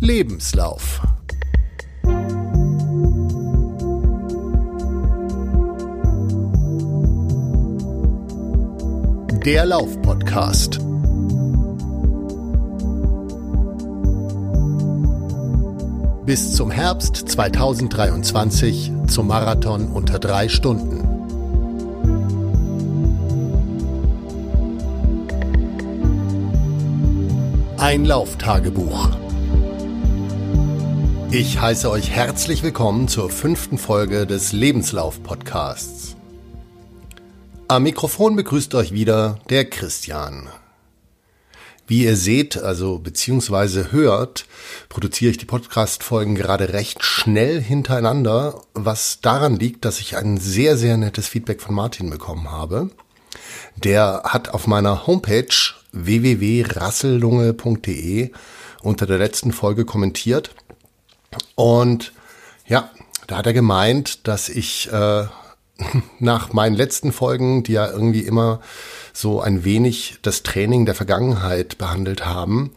Lebenslauf. Der Lauf-Podcast. Bis zum Herbst 2023 zum Marathon unter drei Stunden. Ein Lauftagebuch. Ich heiße euch herzlich willkommen zur fünften Folge des Lebenslauf-Podcasts. Am Mikrofon begrüßt euch wieder der Christian. Wie ihr seht, also beziehungsweise hört, produziere ich die Podcast-Folgen gerade recht schnell hintereinander, was daran liegt, dass ich ein sehr, sehr nettes Feedback von Martin bekommen habe. Der hat auf meiner Homepage www.rassellunge.de unter der letzten Folge kommentiert. Und ja, da hat er gemeint, dass ich äh, nach meinen letzten Folgen, die ja irgendwie immer so ein wenig das Training der Vergangenheit behandelt haben,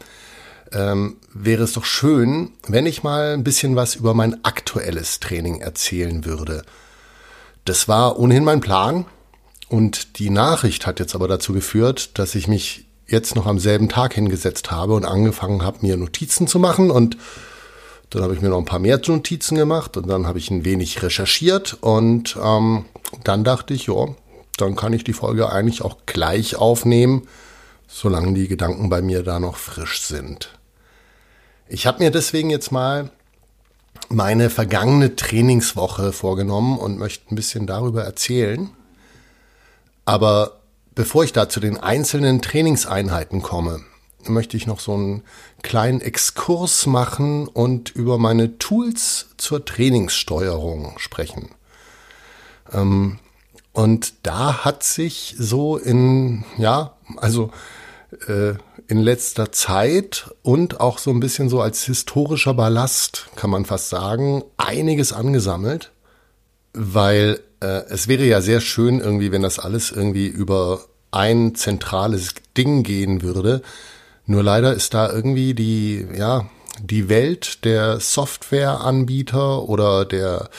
ähm, wäre es doch schön, wenn ich mal ein bisschen was über mein aktuelles Training erzählen würde. Das war ohnehin mein Plan und die Nachricht hat jetzt aber dazu geführt, dass ich mich jetzt noch am selben Tag hingesetzt habe und angefangen habe, mir Notizen zu machen und dann habe ich mir noch ein paar mehr Notizen gemacht und dann habe ich ein wenig recherchiert und ähm, dann dachte ich, ja, dann kann ich die Folge eigentlich auch gleich aufnehmen, solange die Gedanken bei mir da noch frisch sind. Ich habe mir deswegen jetzt mal meine vergangene Trainingswoche vorgenommen und möchte ein bisschen darüber erzählen. Aber bevor ich da zu den einzelnen Trainingseinheiten komme, möchte ich noch so einen kleinen Exkurs machen und über meine Tools zur Trainingssteuerung sprechen. Ähm, und da hat sich so in, ja, also äh, in letzter Zeit und auch so ein bisschen so als historischer Ballast, kann man fast sagen, einiges angesammelt, weil äh, es wäre ja sehr schön irgendwie, wenn das alles irgendwie über ein zentrales Ding gehen würde. Nur leider ist da irgendwie die, ja, die Welt der Softwareanbieter oder der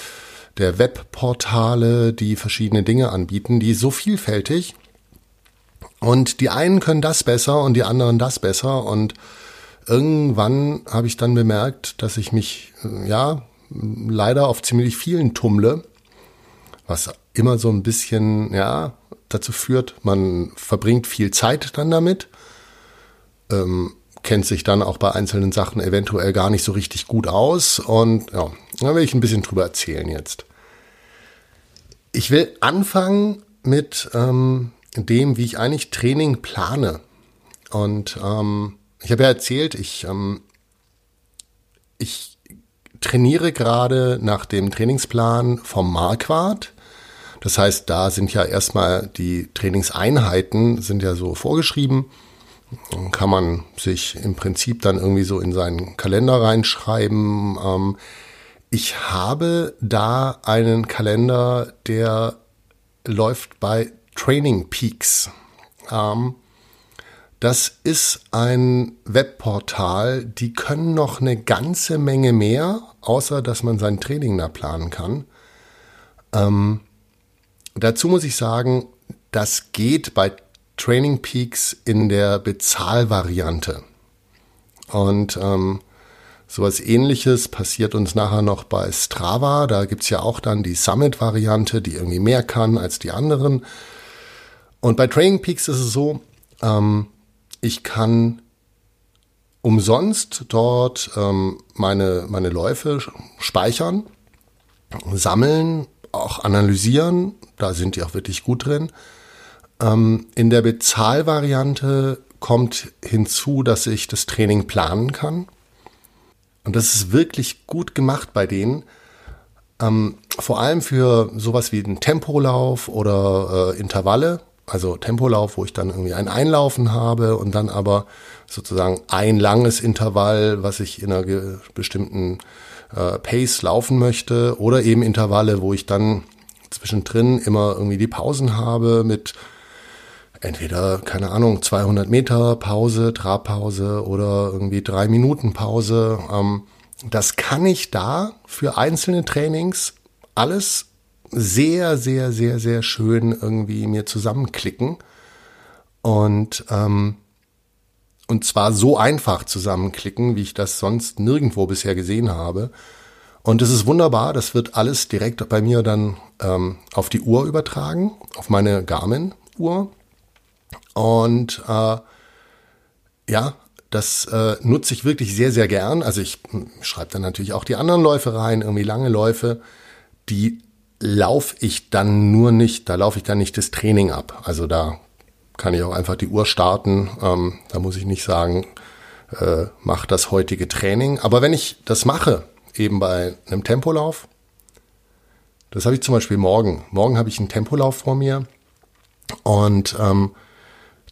der Webportale, die verschiedene Dinge anbieten, die so vielfältig. Und die einen können das besser und die anderen das besser. Und irgendwann habe ich dann bemerkt, dass ich mich, ja, leider auf ziemlich vielen tummle, was immer so ein bisschen, ja, dazu führt, man verbringt viel Zeit dann damit. Ähm, kennt sich dann auch bei einzelnen Sachen eventuell gar nicht so richtig gut aus. Und ja, da will ich ein bisschen drüber erzählen jetzt. Ich will anfangen mit ähm, dem, wie ich eigentlich Training plane. Und ähm, ich habe ja erzählt, ich, ähm, ich trainiere gerade nach dem Trainingsplan vom Marquardt. Das heißt, da sind ja erstmal die Trainingseinheiten sind ja so vorgeschrieben kann man sich im Prinzip dann irgendwie so in seinen Kalender reinschreiben. Ähm, ich habe da einen Kalender, der läuft bei Training Peaks. Ähm, das ist ein Webportal, die können noch eine ganze Menge mehr, außer dass man sein Training da planen kann. Ähm, dazu muss ich sagen, das geht bei Training Peaks in der Bezahlvariante. Und ähm, sowas ähnliches passiert uns nachher noch bei Strava. Da gibt's ja auch dann die Summit-Variante, die irgendwie mehr kann als die anderen. Und bei Training Peaks ist es so, ähm, ich kann umsonst dort ähm, meine, meine Läufe speichern, sammeln, auch analysieren. Da sind die auch wirklich gut drin. Ähm, in der Bezahlvariante kommt hinzu, dass ich das Training planen kann. Und das ist wirklich gut gemacht bei denen. Ähm, vor allem für sowas wie den Tempolauf oder äh, Intervalle. Also Tempolauf, wo ich dann irgendwie ein Einlaufen habe und dann aber sozusagen ein langes Intervall, was ich in einer bestimmten äh, Pace laufen möchte. Oder eben Intervalle, wo ich dann zwischendrin immer irgendwie die Pausen habe mit entweder, keine Ahnung, 200 Meter Pause, Trabpause oder irgendwie drei Minuten Pause. Ähm, das kann ich da für einzelne Trainings alles sehr, sehr, sehr, sehr schön irgendwie mir zusammenklicken. Und, ähm, und zwar so einfach zusammenklicken, wie ich das sonst nirgendwo bisher gesehen habe. Und es ist wunderbar, das wird alles direkt bei mir dann ähm, auf die Uhr übertragen, auf meine Garmin-Uhr. Und äh, ja, das äh, nutze ich wirklich sehr, sehr gern. Also ich hm, schreibe dann natürlich auch die anderen Läufe rein, irgendwie lange Läufe. Die laufe ich dann nur nicht, da laufe ich dann nicht das Training ab. Also da kann ich auch einfach die Uhr starten. Ähm, da muss ich nicht sagen, äh, mach das heutige Training. Aber wenn ich das mache, eben bei einem Tempolauf. Das habe ich zum Beispiel morgen. Morgen habe ich einen Tempolauf vor mir und ähm,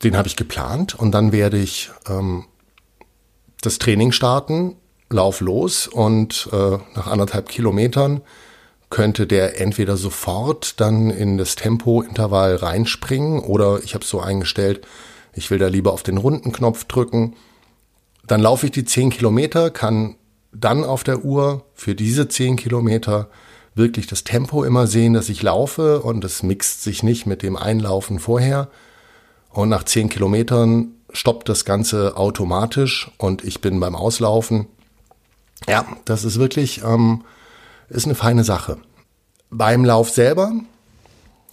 den habe ich geplant und dann werde ich ähm, das Training starten, lauf los und äh, nach anderthalb Kilometern könnte der entweder sofort dann in das Tempointervall reinspringen oder ich habe es so eingestellt, ich will da lieber auf den runden Knopf drücken. Dann laufe ich die zehn Kilometer, kann dann auf der Uhr für diese zehn Kilometer wirklich das Tempo immer sehen, dass ich laufe und es mixt sich nicht mit dem Einlaufen vorher. Und nach zehn Kilometern stoppt das Ganze automatisch und ich bin beim Auslaufen. Ja, das ist wirklich, ähm, ist eine feine Sache. Beim Lauf selber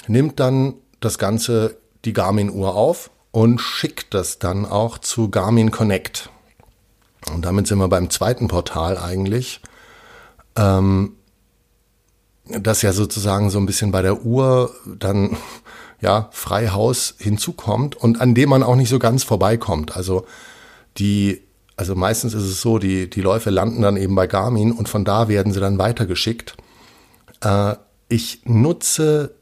nimmt dann das Ganze die Garmin-Uhr auf und schickt das dann auch zu Garmin Connect. Und damit sind wir beim zweiten Portal eigentlich, ähm, das ja sozusagen so ein bisschen bei der Uhr dann ja frei Haus hinzukommt und an dem man auch nicht so ganz vorbeikommt. Also die, also meistens ist es so, die die Läufe landen dann eben bei Garmin und von da werden sie dann weitergeschickt. Äh, ich nutze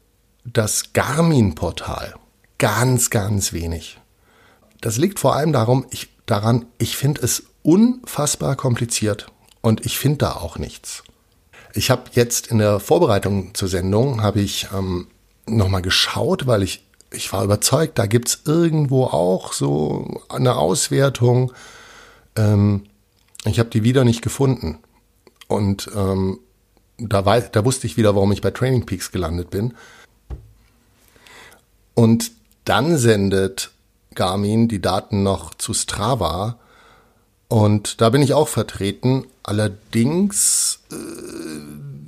das Garmin-Portal ganz, ganz wenig. Das liegt vor allem darum, ich, daran, ich finde es unfassbar kompliziert und ich finde da auch nichts. Ich habe jetzt in der Vorbereitung zur Sendung habe ich ähm, nochmal geschaut, weil ich ich war überzeugt, da gibt es irgendwo auch so eine Auswertung. Ähm, ich habe die wieder nicht gefunden. Und ähm, da, weiß, da wusste ich wieder, warum ich bei Training Peaks gelandet bin. Und dann sendet Garmin die Daten noch zu Strava und da bin ich auch vertreten, allerdings äh,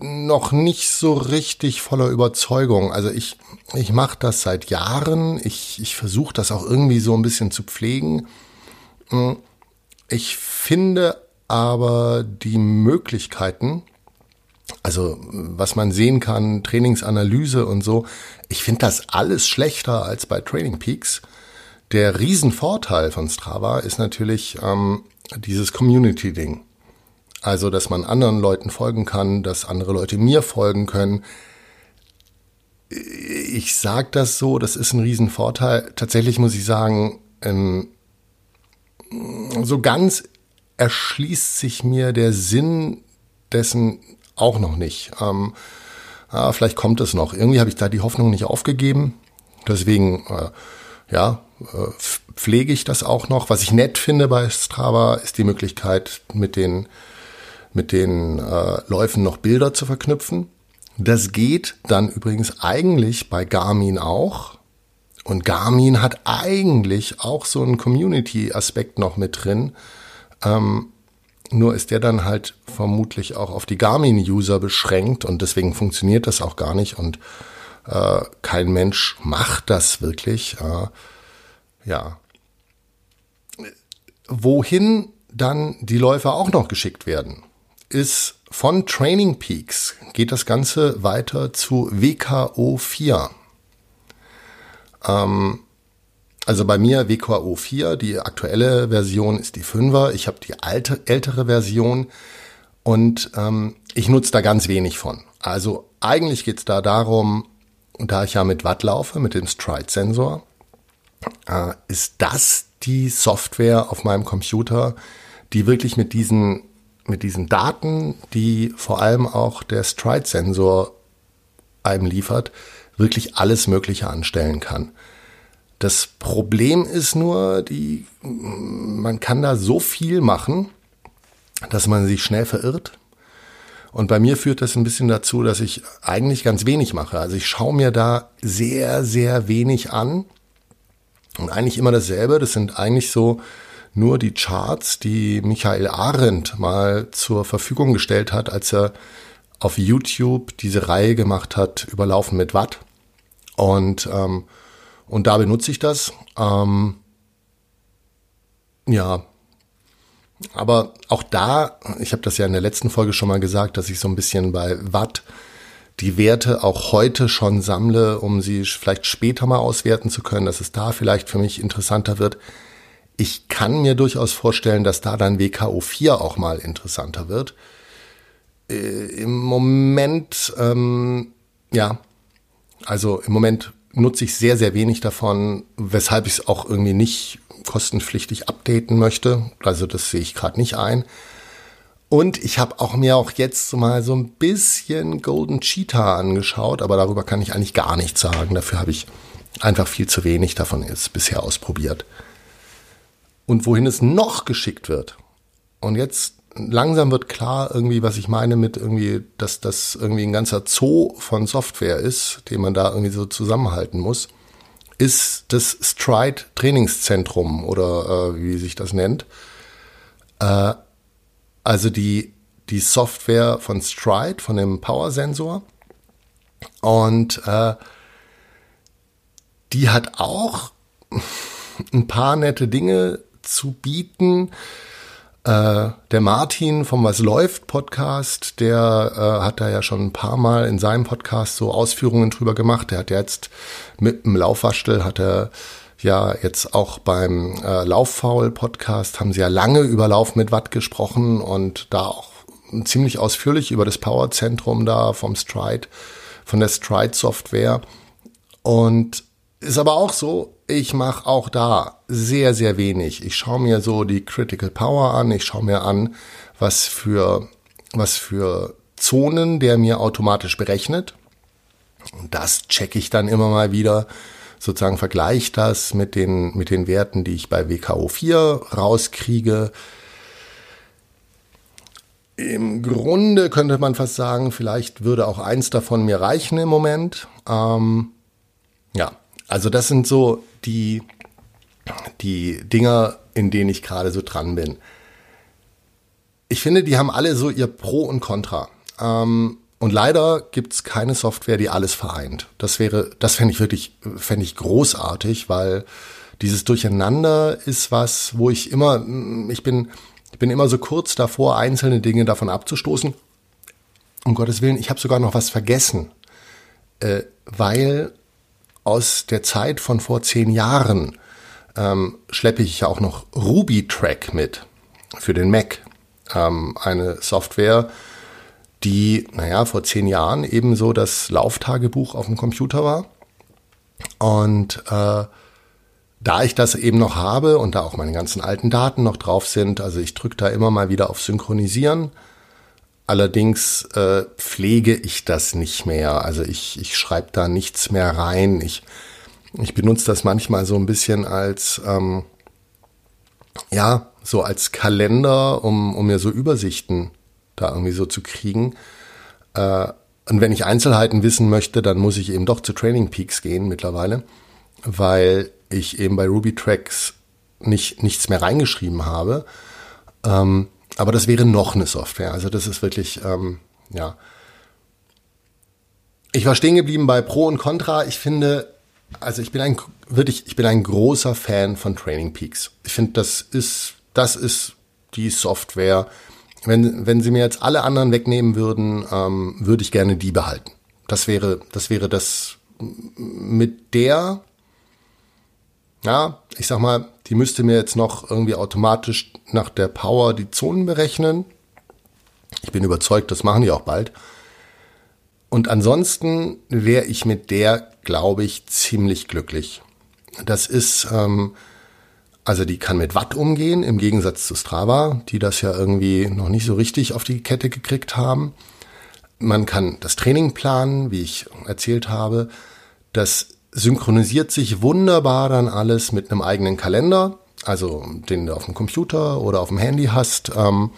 noch nicht so richtig voller Überzeugung. Also ich, ich mache das seit Jahren, ich, ich versuche das auch irgendwie so ein bisschen zu pflegen. Hm, ich finde aber die Möglichkeiten, also was man sehen kann, Trainingsanalyse und so, ich finde das alles schlechter als bei Training Peaks. Der Riesenvorteil von Strava ist natürlich, ähm, dieses Community-Ding. Also, dass man anderen Leuten folgen kann, dass andere Leute mir folgen können. Ich sage das so, das ist ein Riesenvorteil. Tatsächlich muss ich sagen, ähm, so ganz erschließt sich mir der Sinn dessen auch noch nicht. Ähm, ah, vielleicht kommt es noch. Irgendwie habe ich da die Hoffnung nicht aufgegeben. Deswegen, äh, ja, äh, pflege ich das auch noch. Was ich nett finde bei Strava ist die Möglichkeit, mit den, mit den äh, Läufen noch Bilder zu verknüpfen. Das geht dann übrigens eigentlich bei Garmin auch. Und Garmin hat eigentlich auch so einen Community-Aspekt noch mit drin. Ähm, nur ist der dann halt vermutlich auch auf die Garmin-User beschränkt und deswegen funktioniert das auch gar nicht und äh, kein Mensch macht das wirklich. Äh, ja. Wohin dann die Läufer auch noch geschickt werden, ist von Training Peaks geht das Ganze weiter zu WKO 4. Ähm, also bei mir WKO 4, die aktuelle Version ist die 5er. Ich habe die alte, ältere Version und ähm, ich nutze da ganz wenig von. Also eigentlich geht es da darum, da ich ja mit Watt laufe, mit dem Stride-Sensor, äh, ist das die Software auf meinem Computer, die wirklich mit diesen, mit diesen Daten, die vor allem auch der Stride-Sensor einem liefert, wirklich alles Mögliche anstellen kann. Das Problem ist nur, die, man kann da so viel machen, dass man sich schnell verirrt. Und bei mir führt das ein bisschen dazu, dass ich eigentlich ganz wenig mache. Also ich schaue mir da sehr, sehr wenig an. Und eigentlich immer dasselbe. Das sind eigentlich so nur die Charts, die Michael Arendt mal zur Verfügung gestellt hat, als er auf YouTube diese Reihe gemacht hat, Überlaufen mit Watt. Und, ähm, und da benutze ich das. Ähm, ja, aber auch da, ich habe das ja in der letzten Folge schon mal gesagt, dass ich so ein bisschen bei Watt die Werte auch heute schon sammle, um sie vielleicht später mal auswerten zu können, dass es da vielleicht für mich interessanter wird. Ich kann mir durchaus vorstellen, dass da dann WKO 4 auch mal interessanter wird. Äh, Im Moment, ähm, ja, also im Moment nutze ich sehr, sehr wenig davon, weshalb ich es auch irgendwie nicht kostenpflichtig updaten möchte. Also das sehe ich gerade nicht ein. Und ich habe auch mir auch jetzt mal so ein bisschen Golden Cheetah angeschaut, aber darüber kann ich eigentlich gar nichts sagen. Dafür habe ich einfach viel zu wenig davon jetzt bisher ausprobiert. Und wohin es noch geschickt wird. Und jetzt langsam wird klar irgendwie, was ich meine mit irgendwie, dass das irgendwie ein ganzer Zoo von Software ist, den man da irgendwie so zusammenhalten muss ist das Stride Trainingszentrum oder äh, wie sich das nennt. Äh, also die, die Software von Stride, von dem Power-Sensor. Und äh, die hat auch ein paar nette Dinge zu bieten. Äh, der Martin vom Was läuft Podcast, der äh, hat da ja schon ein paar Mal in seinem Podcast so Ausführungen drüber gemacht. Der hat jetzt mit dem Laufwaschel hat er ja jetzt auch beim äh, Lauffaul Podcast haben sie ja lange über Lauf mit Watt gesprochen und da auch ziemlich ausführlich über das Powerzentrum da vom Stride, von der Stride Software. Und ist aber auch so, ich mache auch da sehr, sehr wenig. Ich schaue mir so die Critical Power an, ich schaue mir an, was für, was für Zonen der mir automatisch berechnet. Und das checke ich dann immer mal wieder, sozusagen vergleiche das mit den, mit den Werten, die ich bei WKO4 rauskriege. Im Grunde könnte man fast sagen, vielleicht würde auch eins davon mir reichen im Moment. Ähm, ja, also das sind so die, die Dinger, in denen ich gerade so dran bin. Ich finde, die haben alle so ihr Pro und Contra. Ähm, und leider gibt's keine Software, die alles vereint. Das wäre, das fände ich wirklich, fände ich großartig, weil dieses Durcheinander ist was, wo ich immer, ich bin, ich bin immer so kurz davor, einzelne Dinge davon abzustoßen. Um Gottes Willen, ich habe sogar noch was vergessen, äh, weil aus der Zeit von vor zehn Jahren ähm, schleppe ich auch noch Ruby Track mit für den Mac. Ähm, eine Software, die, naja, vor zehn Jahren ebenso das Lauftagebuch auf dem Computer war. Und äh, da ich das eben noch habe und da auch meine ganzen alten Daten noch drauf sind, also ich drücke da immer mal wieder auf Synchronisieren, Allerdings äh, pflege ich das nicht mehr. Also ich, ich schreibe da nichts mehr rein. Ich, ich benutze das manchmal so ein bisschen als, ähm, ja, so als Kalender, um, um mir so Übersichten da irgendwie so zu kriegen. Äh, und wenn ich Einzelheiten wissen möchte, dann muss ich eben doch zu Training Peaks gehen mittlerweile, weil ich eben bei Ruby Tracks nicht, nichts mehr reingeschrieben habe. Ähm, aber das wäre noch eine Software. Also das ist wirklich, ähm, ja. Ich war stehen geblieben bei Pro und Contra. Ich finde, also ich bin ein wirklich, ich bin ein großer Fan von Training Peaks. Ich finde, das ist, das ist die Software. Wenn, wenn sie mir jetzt alle anderen wegnehmen würden, ähm, würde ich gerne die behalten. Das wäre, das wäre das mit der, ja, ich sag mal, die müsste mir jetzt noch irgendwie automatisch nach der Power die Zonen berechnen. Ich bin überzeugt, das machen die auch bald. Und ansonsten wäre ich mit der, glaube ich, ziemlich glücklich. Das ist, ähm, also die kann mit Watt umgehen, im Gegensatz zu Strava, die das ja irgendwie noch nicht so richtig auf die Kette gekriegt haben. Man kann das Training planen, wie ich erzählt habe. Das synchronisiert sich wunderbar dann alles mit einem eigenen Kalender, also den du auf dem Computer oder auf dem Handy hast. Ähm,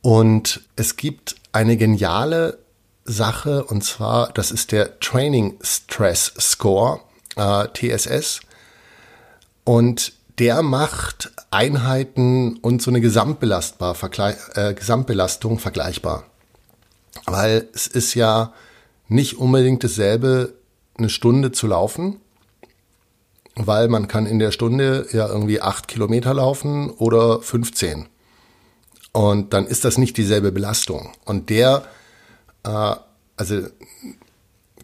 und es gibt eine geniale Sache und zwar, das ist der Training Stress Score, äh, TSS. Und der macht Einheiten und so eine Gesamtbelastbar, Vergleich, äh, Gesamtbelastung vergleichbar. Weil es ist ja nicht unbedingt dasselbe, eine Stunde zu laufen, weil man kann in der Stunde ja irgendwie acht Kilometer laufen oder 15. Und dann ist das nicht dieselbe Belastung. Und der, äh, also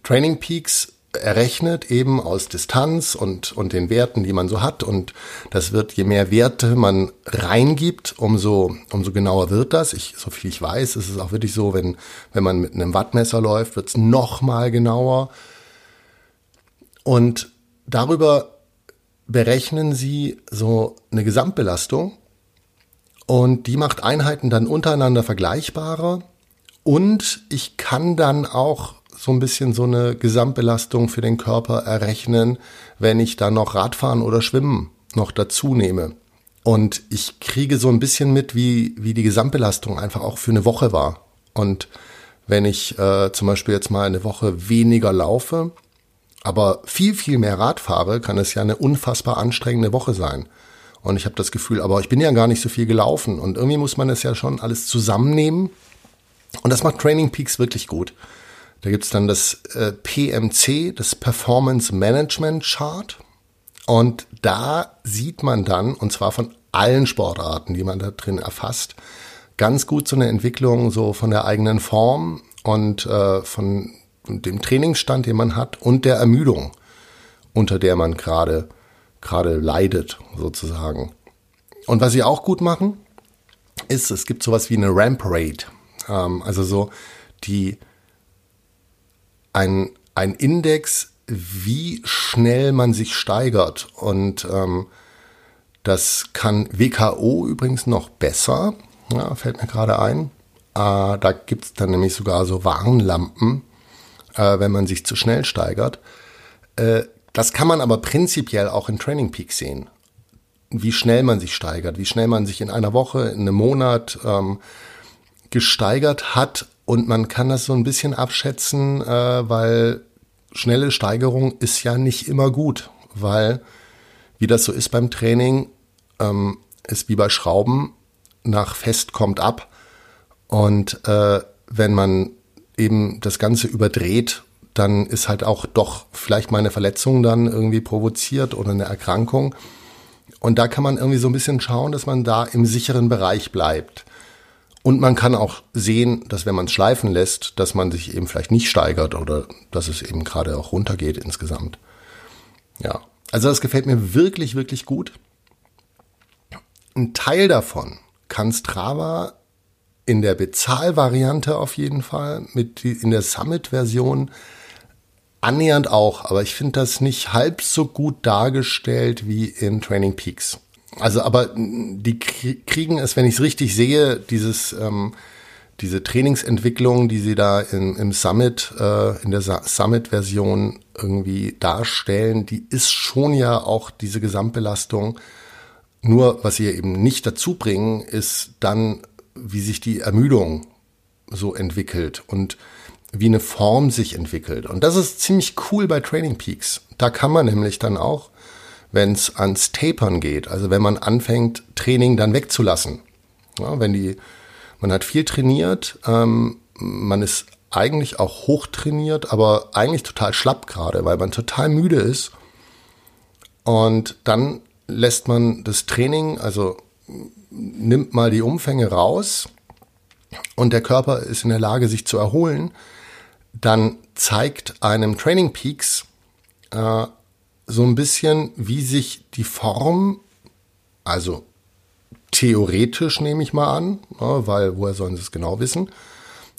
Training Peaks errechnet eben aus Distanz und, und den Werten, die man so hat. Und das wird, je mehr Werte man reingibt, umso, umso genauer wird das. Ich, so viel ich weiß, ist es auch wirklich so, wenn, wenn man mit einem Wattmesser läuft, wird es noch mal genauer. Und darüber berechnen sie so eine Gesamtbelastung und die macht Einheiten dann untereinander vergleichbarer. Und ich kann dann auch so ein bisschen so eine Gesamtbelastung für den Körper errechnen, wenn ich dann noch Radfahren oder Schwimmen noch dazu nehme. Und ich kriege so ein bisschen mit, wie, wie die Gesamtbelastung einfach auch für eine Woche war. Und wenn ich äh, zum Beispiel jetzt mal eine Woche weniger laufe, aber viel, viel mehr Rad fahre, kann es ja eine unfassbar anstrengende Woche sein. Und ich habe das Gefühl, aber ich bin ja gar nicht so viel gelaufen. Und irgendwie muss man es ja schon alles zusammennehmen. Und das macht Training Peaks wirklich gut. Da gibt's dann das äh, PMC, das Performance Management Chart. Und da sieht man dann, und zwar von allen Sportarten, die man da drin erfasst, ganz gut so eine Entwicklung so von der eigenen Form und äh, von dem Trainingsstand, den man hat und der Ermüdung, unter der man gerade gerade leidet, sozusagen. Und was sie auch gut machen, ist, es gibt sowas wie eine Ramp Rate. Ähm, also so die ein, ein Index, wie schnell man sich steigert. Und ähm, das kann WKO übrigens noch besser, ja, fällt mir gerade ein. Äh, da gibt es dann nämlich sogar so Warnlampen, äh, wenn man sich zu schnell steigert. Äh, das kann man aber prinzipiell auch in Training Peak sehen. Wie schnell man sich steigert, wie schnell man sich in einer Woche, in einem Monat ähm, gesteigert hat. Und man kann das so ein bisschen abschätzen, äh, weil schnelle Steigerung ist ja nicht immer gut, weil wie das so ist beim Training, ähm, ist wie bei Schrauben, nach fest kommt ab. Und äh, wenn man eben das Ganze überdreht dann ist halt auch doch vielleicht mal eine Verletzung dann irgendwie provoziert oder eine Erkrankung. Und da kann man irgendwie so ein bisschen schauen, dass man da im sicheren Bereich bleibt. Und man kann auch sehen, dass wenn man es schleifen lässt, dass man sich eben vielleicht nicht steigert oder dass es eben gerade auch runtergeht insgesamt. Ja, also das gefällt mir wirklich, wirklich gut. Ein Teil davon kann Strava in der Bezahlvariante auf jeden Fall, mit in der Summit-Version annähernd auch, aber ich finde das nicht halb so gut dargestellt wie in Training Peaks. Also, aber die kriegen es, wenn ich es richtig sehe, dieses ähm, diese Trainingsentwicklung, die sie da in, im Summit, äh, in der Summit-Version irgendwie darstellen, die ist schon ja auch diese Gesamtbelastung. Nur was sie eben nicht dazu bringen, ist dann, wie sich die Ermüdung so entwickelt. Und wie eine Form sich entwickelt. Und das ist ziemlich cool bei Training Peaks. Da kann man nämlich dann auch, wenn es ans Tapern geht, also wenn man anfängt, Training dann wegzulassen. Ja, wenn die, man hat viel trainiert, ähm, man ist eigentlich auch hoch trainiert, aber eigentlich total schlapp gerade, weil man total müde ist. Und dann lässt man das Training, also nimmt mal die Umfänge raus und der Körper ist in der Lage, sich zu erholen dann zeigt einem Training Peaks äh, so ein bisschen, wie sich die Form, also theoretisch nehme ich mal an, ne, weil woher sollen sie es genau wissen,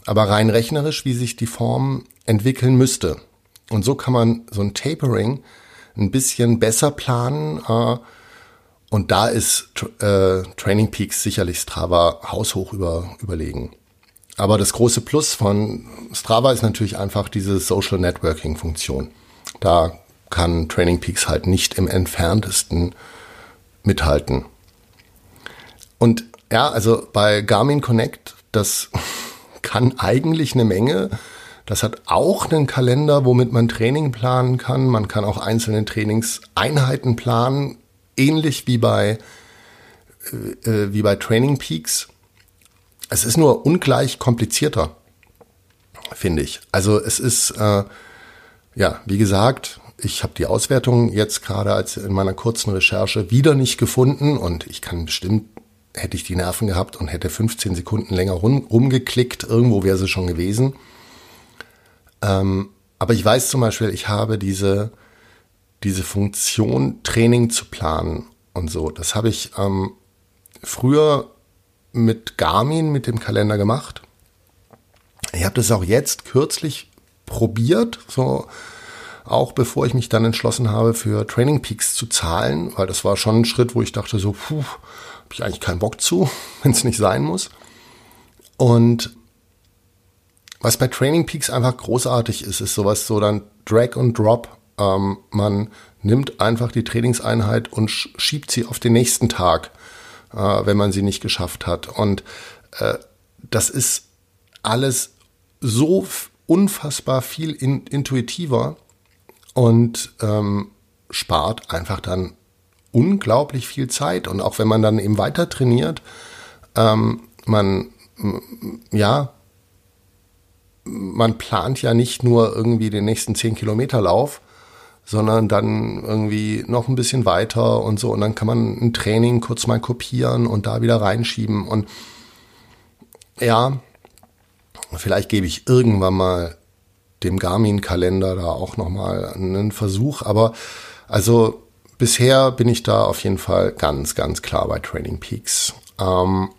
aber rein rechnerisch, wie sich die Form entwickeln müsste. Und so kann man so ein Tapering ein bisschen besser planen. Äh, und da ist äh, Training Peaks sicherlich Strava haushoch über, überlegen. Aber das große Plus von Strava ist natürlich einfach diese Social Networking Funktion. Da kann Training Peaks halt nicht im entferntesten mithalten. Und ja, also bei Garmin Connect, das kann eigentlich eine Menge. Das hat auch einen Kalender, womit man Training planen kann. Man kann auch einzelne Trainingseinheiten planen, ähnlich wie bei, äh, äh, wie bei Training Peaks. Es ist nur ungleich komplizierter, finde ich. Also es ist, äh, ja, wie gesagt, ich habe die Auswertung jetzt gerade als in meiner kurzen Recherche wieder nicht gefunden und ich kann bestimmt hätte ich die Nerven gehabt und hätte 15 Sekunden länger rum, rumgeklickt, irgendwo wäre sie schon gewesen. Ähm, aber ich weiß zum Beispiel, ich habe diese, diese Funktion, Training zu planen und so. Das habe ich ähm, früher mit Garmin, mit dem Kalender gemacht. Ich habe das auch jetzt kürzlich probiert, so auch bevor ich mich dann entschlossen habe, für Training Peaks zu zahlen, weil das war schon ein Schritt, wo ich dachte so, habe ich eigentlich keinen Bock zu, wenn es nicht sein muss. Und was bei Training Peaks einfach großartig ist, ist sowas so dann Drag und Drop. Ähm, man nimmt einfach die Trainingseinheit und schiebt sie auf den nächsten Tag, äh, wenn man sie nicht geschafft hat. Und äh, das ist alles so unfassbar viel in, intuitiver und ähm, spart einfach dann unglaublich viel Zeit. Und auch wenn man dann eben weiter trainiert, ähm, man, ja, man plant ja nicht nur irgendwie den nächsten 10 Kilometer Lauf, sondern dann irgendwie noch ein bisschen weiter und so. Und dann kann man ein Training kurz mal kopieren und da wieder reinschieben. Und ja, vielleicht gebe ich irgendwann mal dem Garmin-Kalender da auch nochmal einen Versuch. Aber also bisher bin ich da auf jeden Fall ganz, ganz klar bei Training Peaks. Ähm,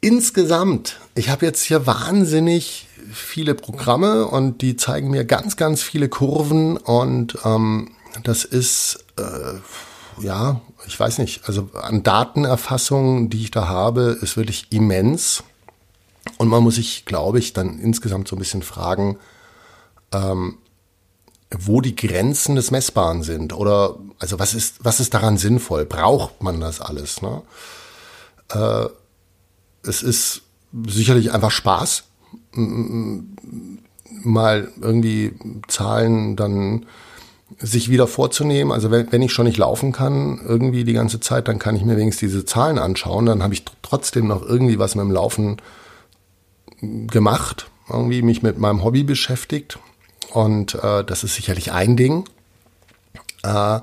insgesamt, ich habe jetzt hier wahnsinnig viele Programme und die zeigen mir ganz, ganz viele Kurven und ähm, das ist, äh, ja, ich weiß nicht, also an Datenerfassung, die ich da habe, ist wirklich immens. Und man muss sich, glaube ich, dann insgesamt so ein bisschen fragen, ähm, wo die Grenzen des Messbaren sind oder also was ist was ist daran sinnvoll? Braucht man das alles? Ne? Äh, es ist sicherlich einfach Spaß, mal irgendwie Zahlen dann sich wieder vorzunehmen. Also wenn, wenn ich schon nicht laufen kann, irgendwie die ganze Zeit, dann kann ich mir wenigstens diese Zahlen anschauen. Dann habe ich trotzdem noch irgendwie was mit dem Laufen gemacht, irgendwie mich mit meinem Hobby beschäftigt. Und äh, das ist sicherlich ein Ding. Äh,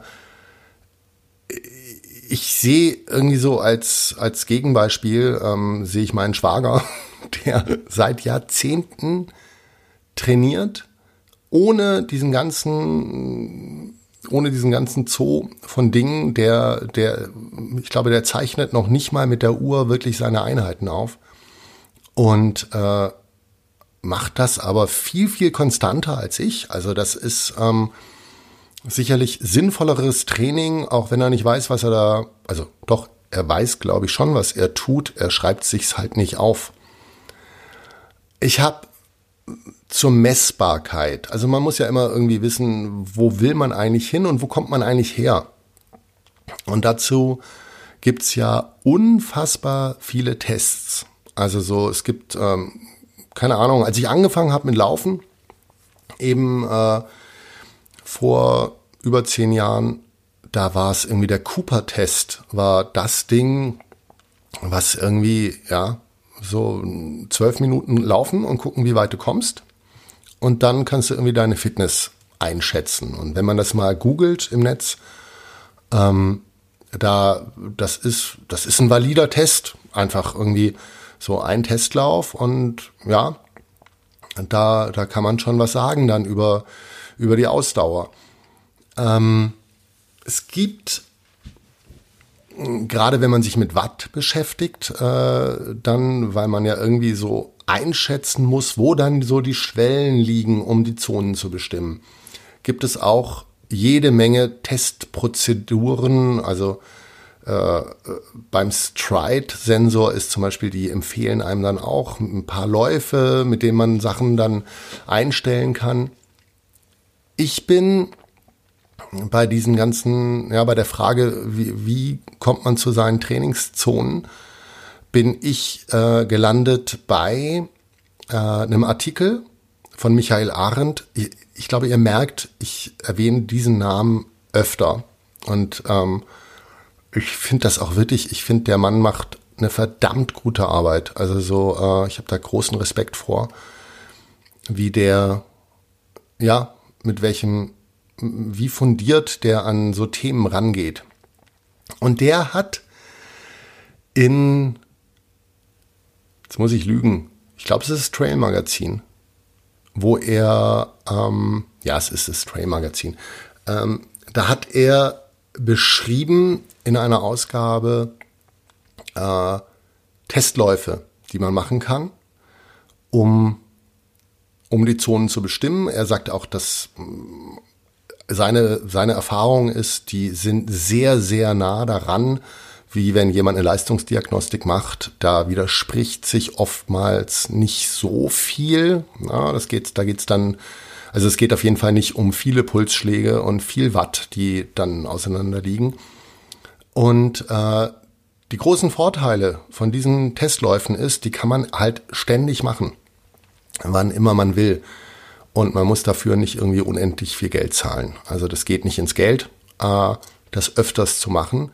ich sehe irgendwie so als, als Gegenbeispiel, ähm, sehe ich meinen Schwager, der seit Jahrzehnten trainiert, ohne diesen ganzen, ohne diesen ganzen Zoo von Dingen, der, der, ich glaube, der zeichnet noch nicht mal mit der Uhr wirklich seine Einheiten auf. Und äh, macht das aber viel, viel konstanter als ich. Also das ist ähm, sicherlich sinnvolleres Training, auch wenn er nicht weiß, was er da, also doch, er weiß, glaube ich, schon, was er tut. Er schreibt sich's halt nicht auf. Ich habe zur Messbarkeit. Also man muss ja immer irgendwie wissen, wo will man eigentlich hin und wo kommt man eigentlich her. Und dazu gibt's ja unfassbar viele Tests. Also so, es gibt ähm, keine Ahnung, als ich angefangen habe mit Laufen, eben äh, vor über zehn Jahren, da war es irgendwie der Cooper-Test, war das Ding, was irgendwie, ja, so zwölf Minuten laufen und gucken, wie weit du kommst. Und dann kannst du irgendwie deine Fitness einschätzen. Und wenn man das mal googelt im Netz, ähm, da, das ist, das ist ein valider Test. Einfach irgendwie, so ein Testlauf und ja, da, da kann man schon was sagen dann über, über die Ausdauer. Ähm, es gibt, gerade wenn man sich mit Watt beschäftigt, äh, dann, weil man ja irgendwie so einschätzen muss, wo dann so die Schwellen liegen, um die Zonen zu bestimmen, gibt es auch jede Menge Testprozeduren, also äh, beim Stride-Sensor ist zum Beispiel, die empfehlen einem dann auch ein paar Läufe, mit denen man Sachen dann einstellen kann. ich bin bei diesen ganzen, ja, bei der Frage, wie, wie kommt man zu seinen Trainingszonen, bin ich äh, gelandet bei äh, einem Artikel von Michael Arendt. Ich, ich, glaube, ihr merkt, ich erwähne diesen Namen öfter. Und ähm, ich finde das auch wirklich, ich finde, der Mann macht eine verdammt gute Arbeit. Also so, äh, ich habe da großen Respekt vor, wie der, ja, mit welchem, wie fundiert der an so Themen rangeht. Und der hat in, jetzt muss ich lügen, ich glaube, es ist das Trail Magazin, wo er, ähm, ja, es ist das Trail Magazin, ähm, da hat er beschrieben in einer Ausgabe äh, Testläufe, die man machen kann, um, um die Zonen zu bestimmen. Er sagt auch, dass seine, seine Erfahrung ist, die sind sehr, sehr nah daran, wie wenn jemand eine Leistungsdiagnostik macht. Da widerspricht sich oftmals nicht so viel. Ja, das geht, da geht's dann, also es geht auf jeden Fall nicht um viele Pulsschläge und viel Watt, die dann auseinander liegen. Und äh, die großen Vorteile von diesen Testläufen ist, die kann man halt ständig machen, wann immer man will. Und man muss dafür nicht irgendwie unendlich viel Geld zahlen. Also das geht nicht ins Geld, äh, das öfters zu machen.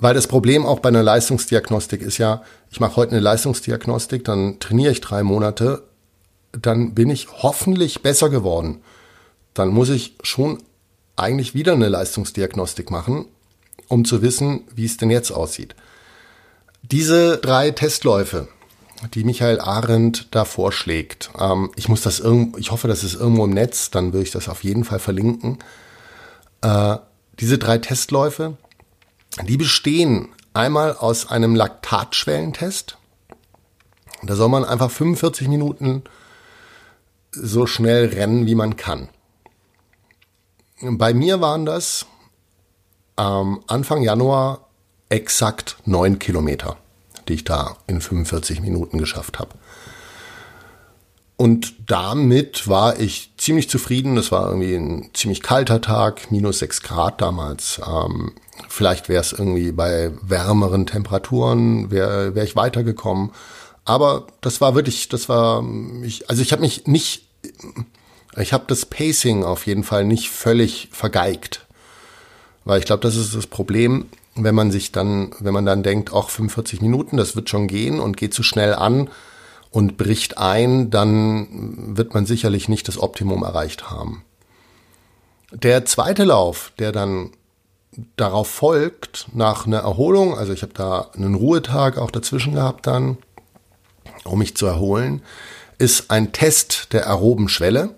Weil das Problem auch bei einer Leistungsdiagnostik ist ja, ich mache heute eine Leistungsdiagnostik, dann trainiere ich drei Monate, dann bin ich hoffentlich besser geworden. Dann muss ich schon eigentlich wieder eine Leistungsdiagnostik machen, um zu wissen, wie es denn jetzt aussieht. Diese drei Testläufe, die Michael Arendt da vorschlägt, ähm, ich muss das irgendwo, ich hoffe, das ist irgendwo im Netz, dann würde ich das auf jeden Fall verlinken. Äh, diese drei Testläufe, die bestehen einmal aus einem Laktatschwellentest. Da soll man einfach 45 Minuten so schnell rennen, wie man kann. Bei mir waren das ähm, Anfang Januar exakt neun Kilometer, die ich da in 45 Minuten geschafft habe. Und damit war ich ziemlich zufrieden. Das war irgendwie ein ziemlich kalter Tag, minus sechs Grad damals. Ähm, vielleicht wäre es irgendwie bei wärmeren Temperaturen, wäre wär ich weitergekommen. Aber das war wirklich, das war, ich, also ich habe mich nicht, ich habe das Pacing auf jeden Fall nicht völlig vergeigt. Weil ich glaube, das ist das Problem, wenn man sich dann, wenn man dann denkt, auch 45 Minuten, das wird schon gehen und geht zu schnell an und bricht ein, dann wird man sicherlich nicht das Optimum erreicht haben. Der zweite Lauf, der dann darauf folgt, nach einer Erholung, also ich habe da einen Ruhetag auch dazwischen gehabt dann, um mich zu erholen, ist ein Test der aeroben Schwelle,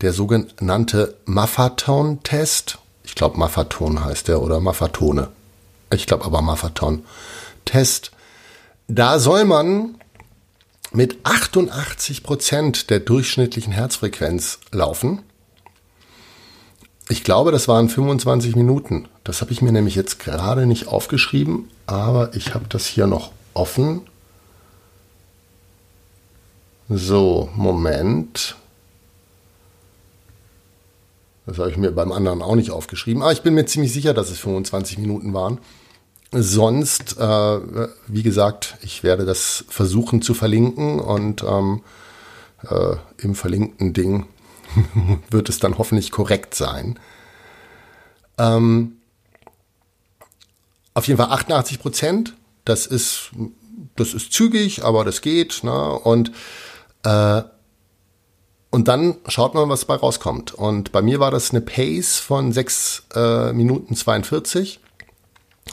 der sogenannte Maffaton-Test ich glaube Maffaton heißt der oder Maffatone. Ich glaube aber Maffaton. Test. Da soll man mit 88 Prozent der durchschnittlichen Herzfrequenz laufen. Ich glaube, das waren 25 Minuten. Das habe ich mir nämlich jetzt gerade nicht aufgeschrieben, aber ich habe das hier noch offen. So, Moment. Das habe ich mir beim anderen auch nicht aufgeschrieben. Aber ich bin mir ziemlich sicher, dass es 25 Minuten waren. Sonst, äh, wie gesagt, ich werde das versuchen zu verlinken und ähm, äh, im verlinkten Ding wird es dann hoffentlich korrekt sein. Ähm, auf jeden Fall 88 Prozent. Das ist, das ist zügig, aber das geht. Ne? Und äh, und dann schaut man, was bei rauskommt. Und bei mir war das eine Pace von 6 äh, Minuten 42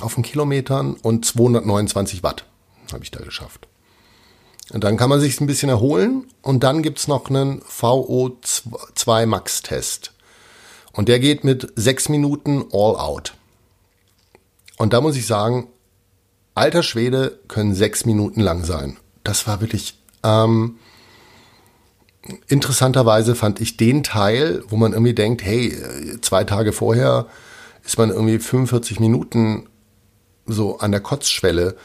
auf den Kilometern und 229 Watt habe ich da geschafft. Und dann kann man sich ein bisschen erholen und dann gibt's noch einen VO2 Max-Test. Und der geht mit 6 Minuten all out. Und da muss ich sagen, alter Schwede können 6 Minuten lang sein. Das war wirklich, ähm, interessanterweise fand ich den Teil, wo man irgendwie denkt, hey, zwei Tage vorher ist man irgendwie 45 Minuten so an der Kotzschwelle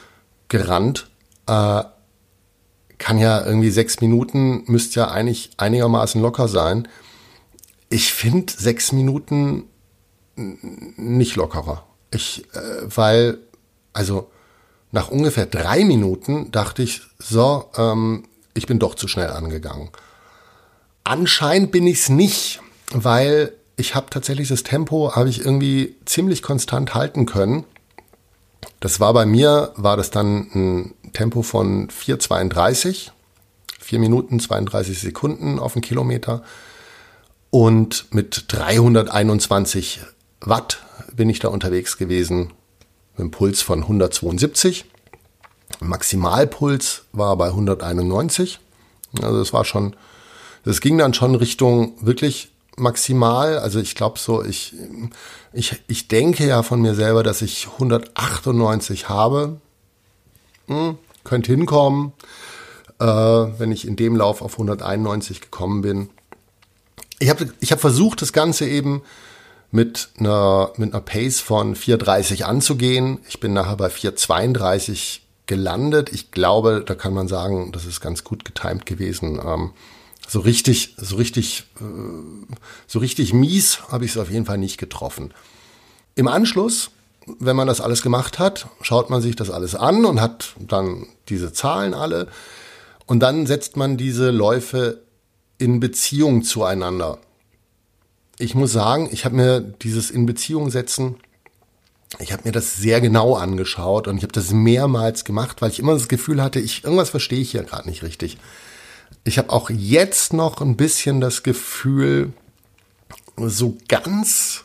gerannt, äh, kann ja irgendwie sechs Minuten, müsste ja eigentlich einigermaßen locker sein. ich finde sechs Minuten nicht lockerer. Ich, äh, weil, also nach ungefähr drei Minuten dachte ich, so, ähm, ich bin doch zu schnell angegangen. Anscheinend bin ich es nicht, weil ich habe tatsächlich das Tempo, habe ich irgendwie ziemlich konstant halten können. Das war bei mir, war das dann ein Tempo von 4,32, 4 Minuten 32 Sekunden auf den Kilometer. Und mit 321 Watt bin ich da unterwegs gewesen, mit einem Puls von 172. Maximalpuls war bei 191. Also das war schon, das ging dann schon Richtung wirklich maximal. Also ich glaube so, ich, ich, ich denke ja von mir selber, dass ich 198 habe. Hm, könnte hinkommen, äh, wenn ich in dem Lauf auf 191 gekommen bin. Ich habe ich hab versucht, das Ganze eben mit einer, mit einer Pace von 4,30 anzugehen. Ich bin nachher bei 4,32 gelandet. Ich glaube, da kann man sagen, das ist ganz gut getimt gewesen. Ähm, so richtig, so richtig, äh, so richtig mies habe ich es auf jeden Fall nicht getroffen. Im Anschluss, wenn man das alles gemacht hat, schaut man sich das alles an und hat dann diese Zahlen alle. Und dann setzt man diese Läufe in Beziehung zueinander. Ich muss sagen, ich habe mir dieses in Beziehung setzen, ich habe mir das sehr genau angeschaut und ich habe das mehrmals gemacht, weil ich immer das Gefühl hatte, ich irgendwas verstehe ich hier gerade nicht richtig. Ich habe auch jetzt noch ein bisschen das Gefühl, so ganz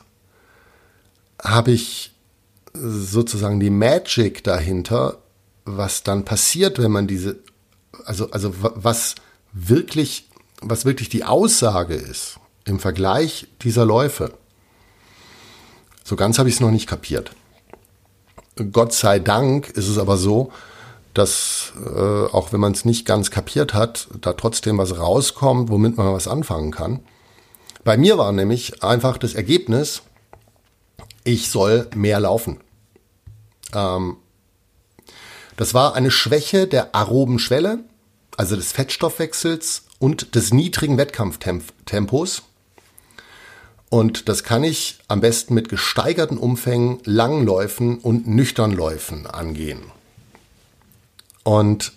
habe ich sozusagen die Magic dahinter, was dann passiert, wenn man diese, also, also was wirklich, was wirklich die Aussage ist im Vergleich dieser Läufe. So ganz habe ich es noch nicht kapiert. Gott sei Dank ist es aber so, dass äh, auch wenn man es nicht ganz kapiert hat, da trotzdem was rauskommt, womit man was anfangen kann. Bei mir war nämlich einfach das Ergebnis, ich soll mehr laufen. Ähm, das war eine Schwäche der aeroben Schwelle, also des Fettstoffwechsels und des niedrigen Wettkampftempos. Und das kann ich am besten mit gesteigerten Umfängen, Langläufen und Nüchternläufen angehen. Und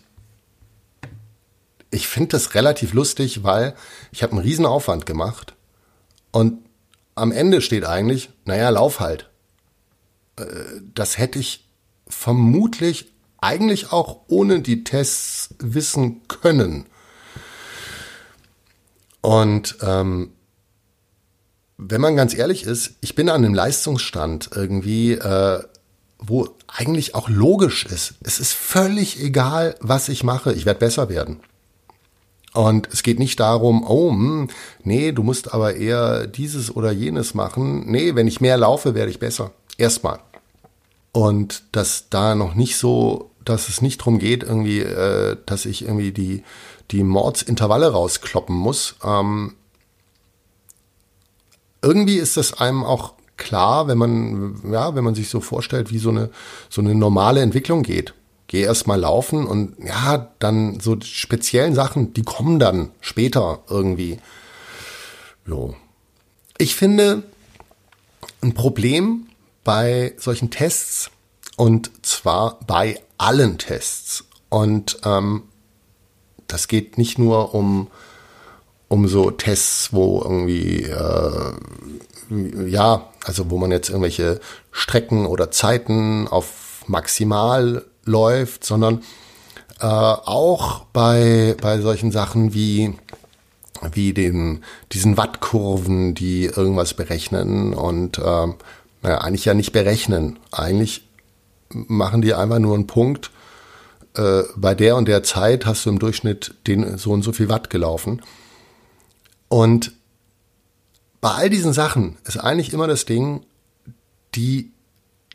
ich finde das relativ lustig, weil ich habe einen riesen Aufwand gemacht und am Ende steht eigentlich, naja, lauf halt. Äh, das hätte ich vermutlich eigentlich auch ohne die Tests wissen können. Und ähm, wenn man ganz ehrlich ist, ich bin an einem Leistungsstand irgendwie, äh, wo eigentlich auch logisch ist. Es ist völlig egal, was ich mache. Ich werde besser werden. Und es geht nicht darum, oh, hm, nee, du musst aber eher dieses oder jenes machen. Nee, wenn ich mehr laufe, werde ich besser. Erstmal. Und dass da noch nicht so, dass es nicht drum geht, irgendwie, äh, dass ich irgendwie die, die Mordsintervalle rauskloppen muss. Ähm, irgendwie ist das einem auch klar, wenn man, ja, wenn man sich so vorstellt, wie so eine, so eine normale Entwicklung geht. Geh erst mal laufen und ja, dann so speziellen Sachen, die kommen dann später irgendwie. Jo. Ich finde, ein Problem bei solchen Tests und zwar bei allen Tests. Und ähm, das geht nicht nur um, um so Tests, wo irgendwie äh, ja, also wo man jetzt irgendwelche Strecken oder Zeiten auf maximal läuft, sondern äh, auch bei, bei solchen Sachen wie, wie den, diesen Wattkurven, die irgendwas berechnen und äh, naja, eigentlich ja nicht berechnen. Eigentlich machen die einfach nur einen Punkt. Äh, bei der und der Zeit hast du im Durchschnitt den so und so viel Watt gelaufen. Und bei all diesen Sachen ist eigentlich immer das Ding, die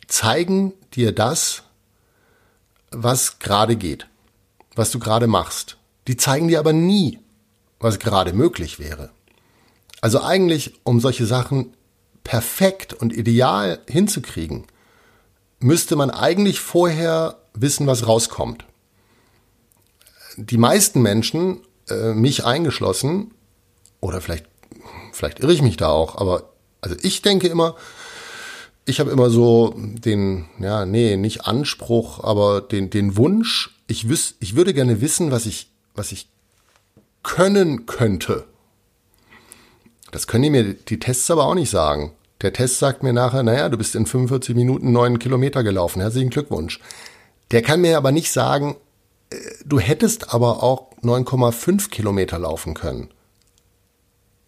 zeigen dir das, was gerade geht, was du gerade machst. Die zeigen dir aber nie, was gerade möglich wäre. Also eigentlich, um solche Sachen perfekt und ideal hinzukriegen, müsste man eigentlich vorher wissen, was rauskommt. Die meisten Menschen, äh, mich eingeschlossen, oder vielleicht vielleicht irre ich mich da auch, aber also ich denke immer, ich habe immer so den, ja, nee, nicht Anspruch, aber den, den Wunsch, ich wüs, ich würde gerne wissen, was ich, was ich können könnte. Das können die mir die Tests aber auch nicht sagen. Der Test sagt mir nachher, naja, du bist in 45 Minuten neun Kilometer gelaufen. Herzlichen Glückwunsch. Der kann mir aber nicht sagen, äh, du hättest aber auch 9,5 Kilometer laufen können.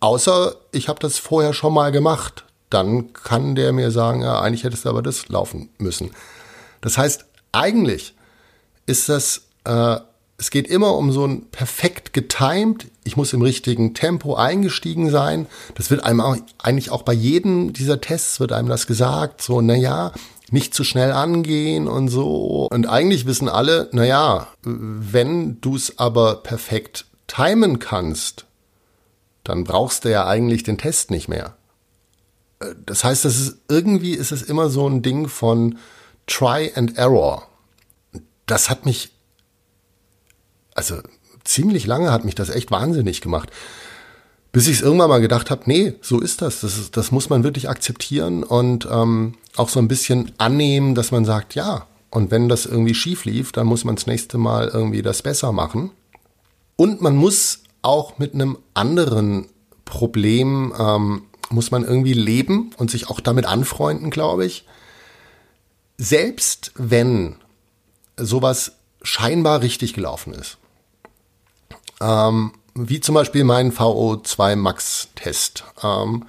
Außer ich habe das vorher schon mal gemacht. Dann kann der mir sagen, ja, eigentlich hättest du aber das laufen müssen. Das heißt, eigentlich ist das, äh, es geht immer um so ein perfekt getimed, ich muss im richtigen Tempo eingestiegen sein. Das wird einem auch, eigentlich auch bei jedem dieser Tests wird einem das gesagt, so, na ja, nicht zu schnell angehen und so. Und eigentlich wissen alle, na ja, wenn du es aber perfekt timen kannst, dann brauchst du ja eigentlich den Test nicht mehr. Äh, das heißt, das ist, irgendwie ist es immer so ein Ding von Try and Error. Das hat mich, also ziemlich lange hat mich das echt wahnsinnig gemacht. Bis ich es irgendwann mal gedacht habe, nee, so ist das. Das, ist, das muss man wirklich akzeptieren und ähm, auch so ein bisschen annehmen, dass man sagt, ja, und wenn das irgendwie schief lief, dann muss man das nächste Mal irgendwie das besser machen. Und man muss auch mit einem anderen Problem, ähm, muss man irgendwie leben und sich auch damit anfreunden, glaube ich. Selbst wenn sowas scheinbar richtig gelaufen ist, ähm, wie zum Beispiel mein VO2 Max-Test, ähm,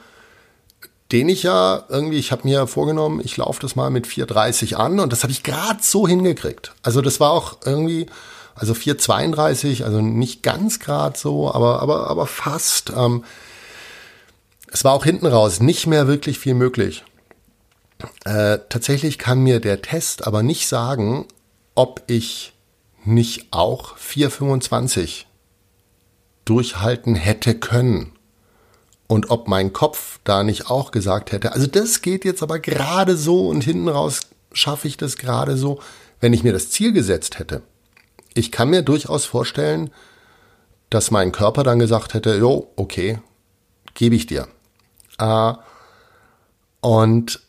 den ich ja irgendwie, ich habe mir vorgenommen, ich laufe das mal mit 4,30 an und das habe ich gerade so hingekriegt. Also das war auch irgendwie, also 4,32, also nicht ganz grad so, aber, aber, aber fast. Ähm, es war auch hinten raus nicht mehr wirklich viel möglich. Äh, tatsächlich kann mir der Test aber nicht sagen, ob ich nicht auch 4,25 durchhalten hätte können. Und ob mein Kopf da nicht auch gesagt hätte, also das geht jetzt aber gerade so und hinten raus schaffe ich das gerade so, wenn ich mir das Ziel gesetzt hätte ich kann mir durchaus vorstellen, dass mein Körper dann gesagt hätte, jo, okay, gebe ich dir. Äh, und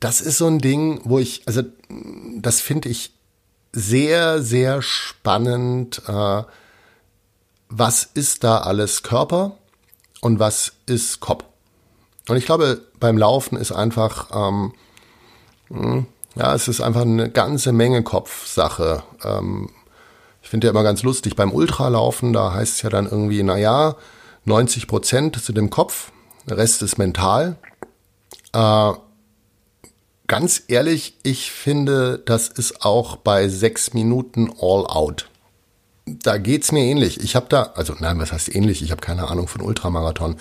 das ist so ein Ding, wo ich, also das finde ich sehr, sehr spannend. Äh, was ist da alles Körper und was ist Kopf? Und ich glaube, beim Laufen ist einfach, ähm, hm, ja, es ist einfach eine ganze Menge Kopfsache. Ähm, ich finde ja immer ganz lustig, beim Ultralaufen, da heißt es ja dann irgendwie, naja, 90 Prozent sind im Kopf, der Rest ist mental. Äh, ganz ehrlich, ich finde, das ist auch bei sechs Minuten all out. Da geht's mir ähnlich. Ich habe da, also nein, was heißt ähnlich? Ich habe keine Ahnung von Ultramarathon.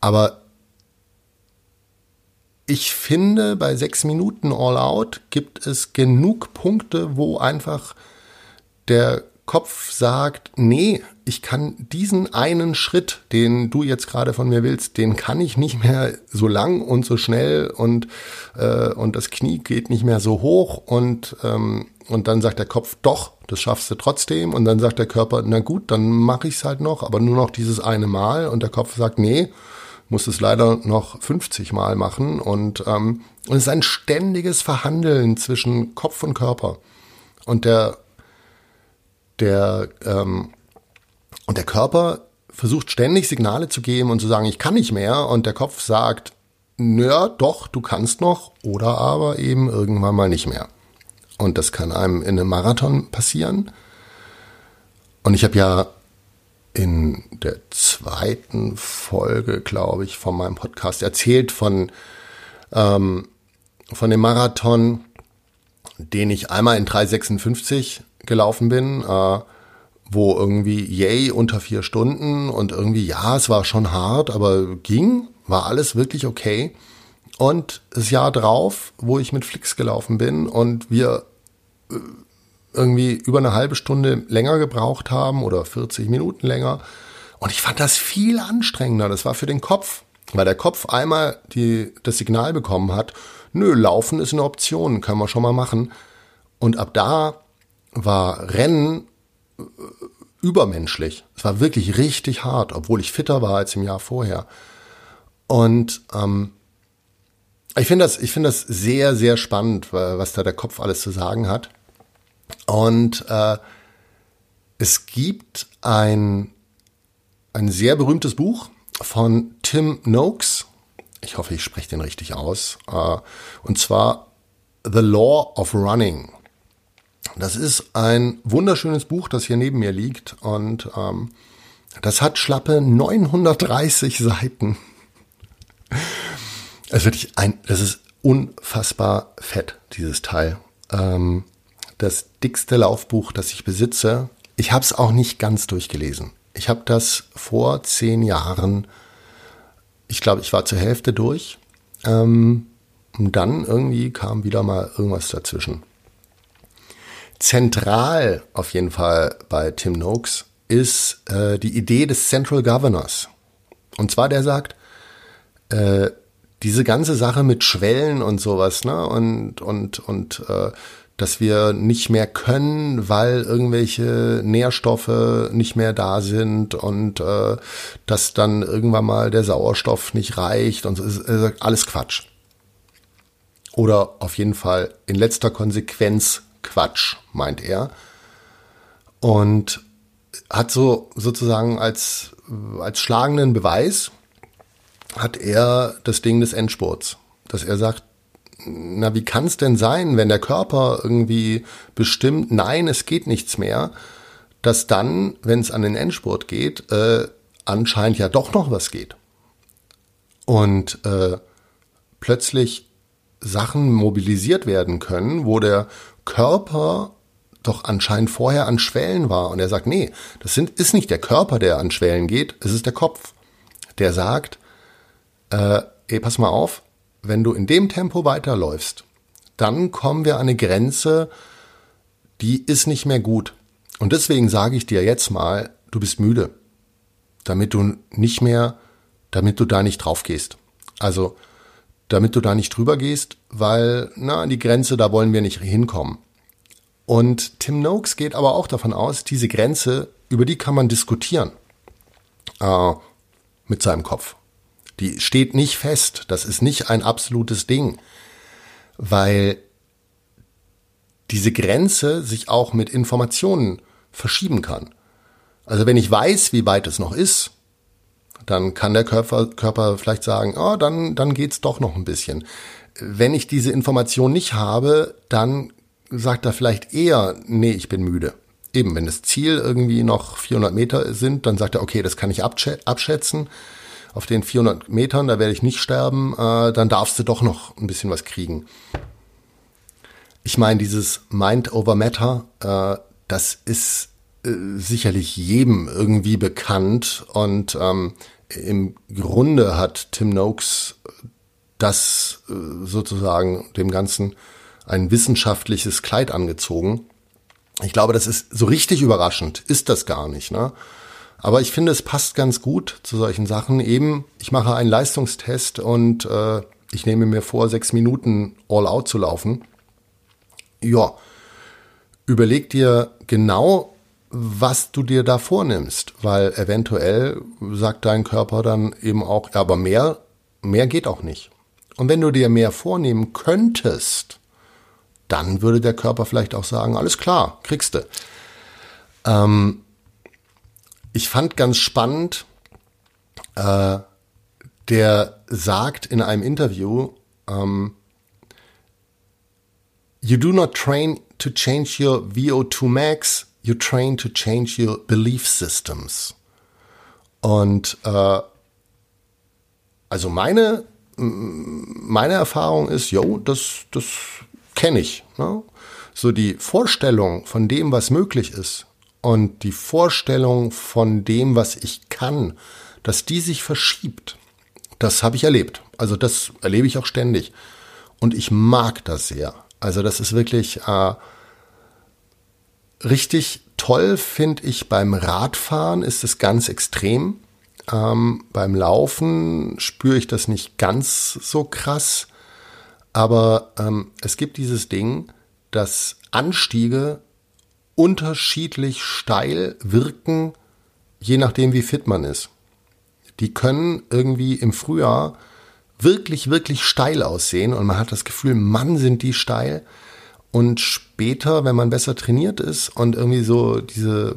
Aber ich finde, bei sechs Minuten All Out gibt es genug Punkte, wo einfach der Kopf sagt, nee, ich kann diesen einen Schritt, den du jetzt gerade von mir willst, den kann ich nicht mehr so lang und so schnell und, äh, und das Knie geht nicht mehr so hoch und, ähm, und dann sagt der Kopf, doch, das schaffst du trotzdem. Und dann sagt der Körper, na gut, dann mache ich es halt noch, aber nur noch dieses eine Mal. Und der Kopf sagt, nee, muss es leider noch 50 Mal machen und, ähm, es ist ein ständiges Verhandeln zwischen Kopf und Körper. Und der, der, ähm, und der Körper versucht ständig Signale zu geben und zu sagen, ich kann nicht mehr. Und der Kopf sagt, naja, doch, du kannst noch oder aber eben irgendwann mal nicht mehr. Und das kann einem in einem Marathon passieren. Und ich habe ja in der zweiten Folge, glaube ich, von meinem Podcast erzählt von, ähm, von dem Marathon, den ich einmal in 356 gelaufen bin, äh, wo irgendwie, yay, unter vier Stunden und irgendwie, ja, es war schon hart, aber ging, war alles wirklich okay. Und das Jahr drauf, wo ich mit Flix gelaufen bin und wir äh, irgendwie über eine halbe Stunde länger gebraucht haben oder 40 Minuten länger. Und ich fand das viel anstrengender. Das war für den Kopf, weil der Kopf einmal die, das Signal bekommen hat, nö, laufen ist eine Option, können wir schon mal machen. Und ab da war Rennen übermenschlich. Es war wirklich richtig hart, obwohl ich fitter war als im Jahr vorher. Und ähm, ich finde das, ich finde das sehr, sehr spannend, was da der Kopf alles zu sagen hat. Und äh, es gibt ein, ein sehr berühmtes Buch von Tim Noakes. Ich hoffe, ich spreche den richtig aus. Äh, und zwar The Law of Running. Das ist ein wunderschönes Buch, das hier neben mir liegt. Und ähm, das hat schlappe 930 Seiten. Es wirklich ein, das ist unfassbar fett, dieses Teil. Ähm, das dickste Laufbuch, das ich besitze. Ich habe es auch nicht ganz durchgelesen. Ich habe das vor zehn Jahren, ich glaube, ich war zur Hälfte durch. Ähm, und dann irgendwie kam wieder mal irgendwas dazwischen. Zentral auf jeden Fall bei Tim Noakes ist äh, die Idee des Central Governors. Und zwar der sagt, äh, diese ganze Sache mit Schwellen und sowas, ne? Und, und, und äh, dass wir nicht mehr können, weil irgendwelche Nährstoffe nicht mehr da sind und äh, dass dann irgendwann mal der Sauerstoff nicht reicht und so alles Quatsch. Oder auf jeden Fall in letzter Konsequenz Quatsch, meint er. Und hat so sozusagen als, als schlagenden Beweis, hat er das Ding des Endspurts, dass er sagt, na, wie kann es denn sein, wenn der Körper irgendwie bestimmt, nein, es geht nichts mehr, dass dann, wenn es an den Endspurt geht, äh, anscheinend ja doch noch was geht. Und äh, plötzlich Sachen mobilisiert werden können, wo der Körper doch anscheinend vorher an Schwellen war. Und er sagt, nee, das sind, ist nicht der Körper, der an Schwellen geht, es ist der Kopf. Der sagt, äh, ey, pass mal auf, wenn du in dem Tempo weiterläufst, dann kommen wir an eine Grenze, die ist nicht mehr gut. Und deswegen sage ich dir jetzt mal, du bist müde, damit du nicht mehr, damit du da nicht drauf gehst. Also, damit du da nicht drüber gehst, weil, na, die Grenze, da wollen wir nicht hinkommen. Und Tim Noakes geht aber auch davon aus, diese Grenze, über die kann man diskutieren. Äh, mit seinem Kopf. Die steht nicht fest. Das ist nicht ein absolutes Ding, weil diese Grenze sich auch mit Informationen verschieben kann. Also wenn ich weiß, wie weit es noch ist, dann kann der Körper, Körper vielleicht sagen, oh, dann, dann geht's doch noch ein bisschen. Wenn ich diese Information nicht habe, dann sagt er vielleicht eher, nee, ich bin müde. Eben, wenn das Ziel irgendwie noch 400 Meter sind, dann sagt er, okay, das kann ich abschätzen auf den 400 Metern, da werde ich nicht sterben, äh, dann darfst du doch noch ein bisschen was kriegen. Ich meine, dieses Mind over Matter, äh, das ist äh, sicherlich jedem irgendwie bekannt und ähm, im Grunde hat Tim Noakes das äh, sozusagen dem Ganzen ein wissenschaftliches Kleid angezogen. Ich glaube, das ist so richtig überraschend, ist das gar nicht. Ne? Aber ich finde, es passt ganz gut zu solchen Sachen. Eben, ich mache einen Leistungstest und äh, ich nehme mir vor, sechs Minuten all out zu laufen. Ja, überleg dir genau, was du dir da vornimmst, weil eventuell sagt dein Körper dann eben auch, ja, aber mehr, mehr geht auch nicht. Und wenn du dir mehr vornehmen könntest, dann würde der Körper vielleicht auch sagen, alles klar, kriegst du. Ähm, ich fand ganz spannend, äh, der sagt in einem Interview, ähm, You do not train to change your VO2 max, you train to change your belief systems. Und äh, also meine, meine Erfahrung ist, yo, das, das kenne ich. Ne? So die Vorstellung von dem, was möglich ist, und die Vorstellung von dem, was ich kann, dass die sich verschiebt, das habe ich erlebt. Also das erlebe ich auch ständig. Und ich mag das sehr. Also das ist wirklich äh, richtig toll, finde ich. Beim Radfahren ist es ganz extrem. Ähm, beim Laufen spüre ich das nicht ganz so krass. Aber ähm, es gibt dieses Ding, dass Anstiege unterschiedlich steil wirken, je nachdem wie fit man ist. Die können irgendwie im Frühjahr wirklich, wirklich steil aussehen und man hat das Gefühl, Mann, sind die steil. Und später, wenn man besser trainiert ist und irgendwie so diese,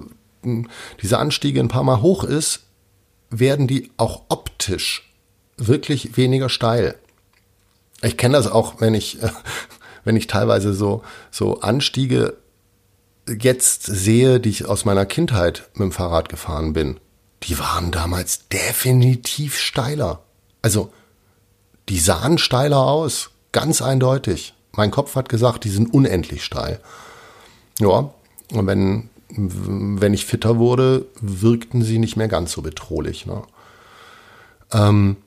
diese Anstiege ein paar Mal hoch ist, werden die auch optisch wirklich weniger steil. Ich kenne das auch, wenn ich, wenn ich teilweise so, so Anstiege jetzt sehe, die ich aus meiner Kindheit mit dem Fahrrad gefahren bin. Die waren damals definitiv steiler. Also, die sahen steiler aus. Ganz eindeutig. Mein Kopf hat gesagt, die sind unendlich steil. Ja, und wenn, wenn ich fitter wurde, wirkten sie nicht mehr ganz so bedrohlich. Ne? Ähm,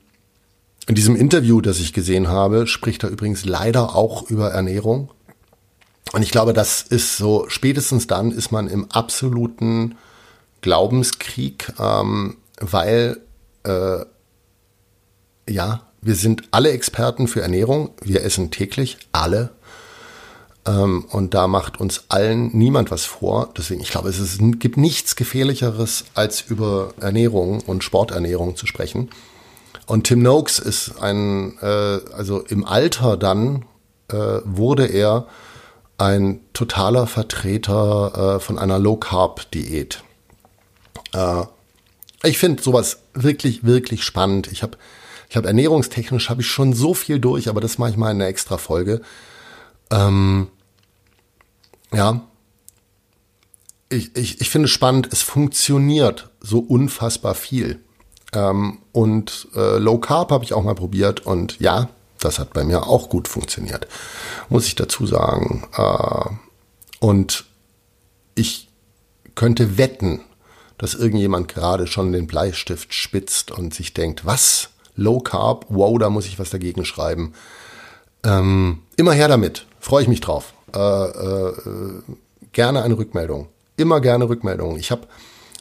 in diesem Interview, das ich gesehen habe, spricht er übrigens leider auch über Ernährung. Und ich glaube, das ist so, spätestens dann ist man im absoluten Glaubenskrieg, ähm, weil äh, ja, wir sind alle Experten für Ernährung. Wir essen täglich, alle. Ähm, und da macht uns allen niemand was vor. Deswegen, ich glaube, es ist, gibt nichts Gefährlicheres, als über Ernährung und Sporternährung zu sprechen. Und Tim Noakes ist ein, äh, also im Alter dann äh, wurde er ein totaler Vertreter äh, von einer Low-Carb-Diät. Äh, ich finde sowas wirklich, wirklich spannend. Ich habe ich habe ernährungstechnisch habe ich schon so viel durch, aber das mache ich mal in einer extra Folge. Ähm, ja. Ich, ich, ich finde es spannend, es funktioniert so unfassbar viel. Ähm, und äh, Low Carb habe ich auch mal probiert und ja, das hat bei mir auch gut funktioniert, muss ich dazu sagen. Äh, und ich könnte wetten, dass irgendjemand gerade schon den Bleistift spitzt und sich denkt, was? Low Carb, wow, da muss ich was dagegen schreiben. Ähm, immer her damit, freue ich mich drauf. Äh, äh, gerne eine Rückmeldung. Immer gerne Rückmeldungen. Ich habe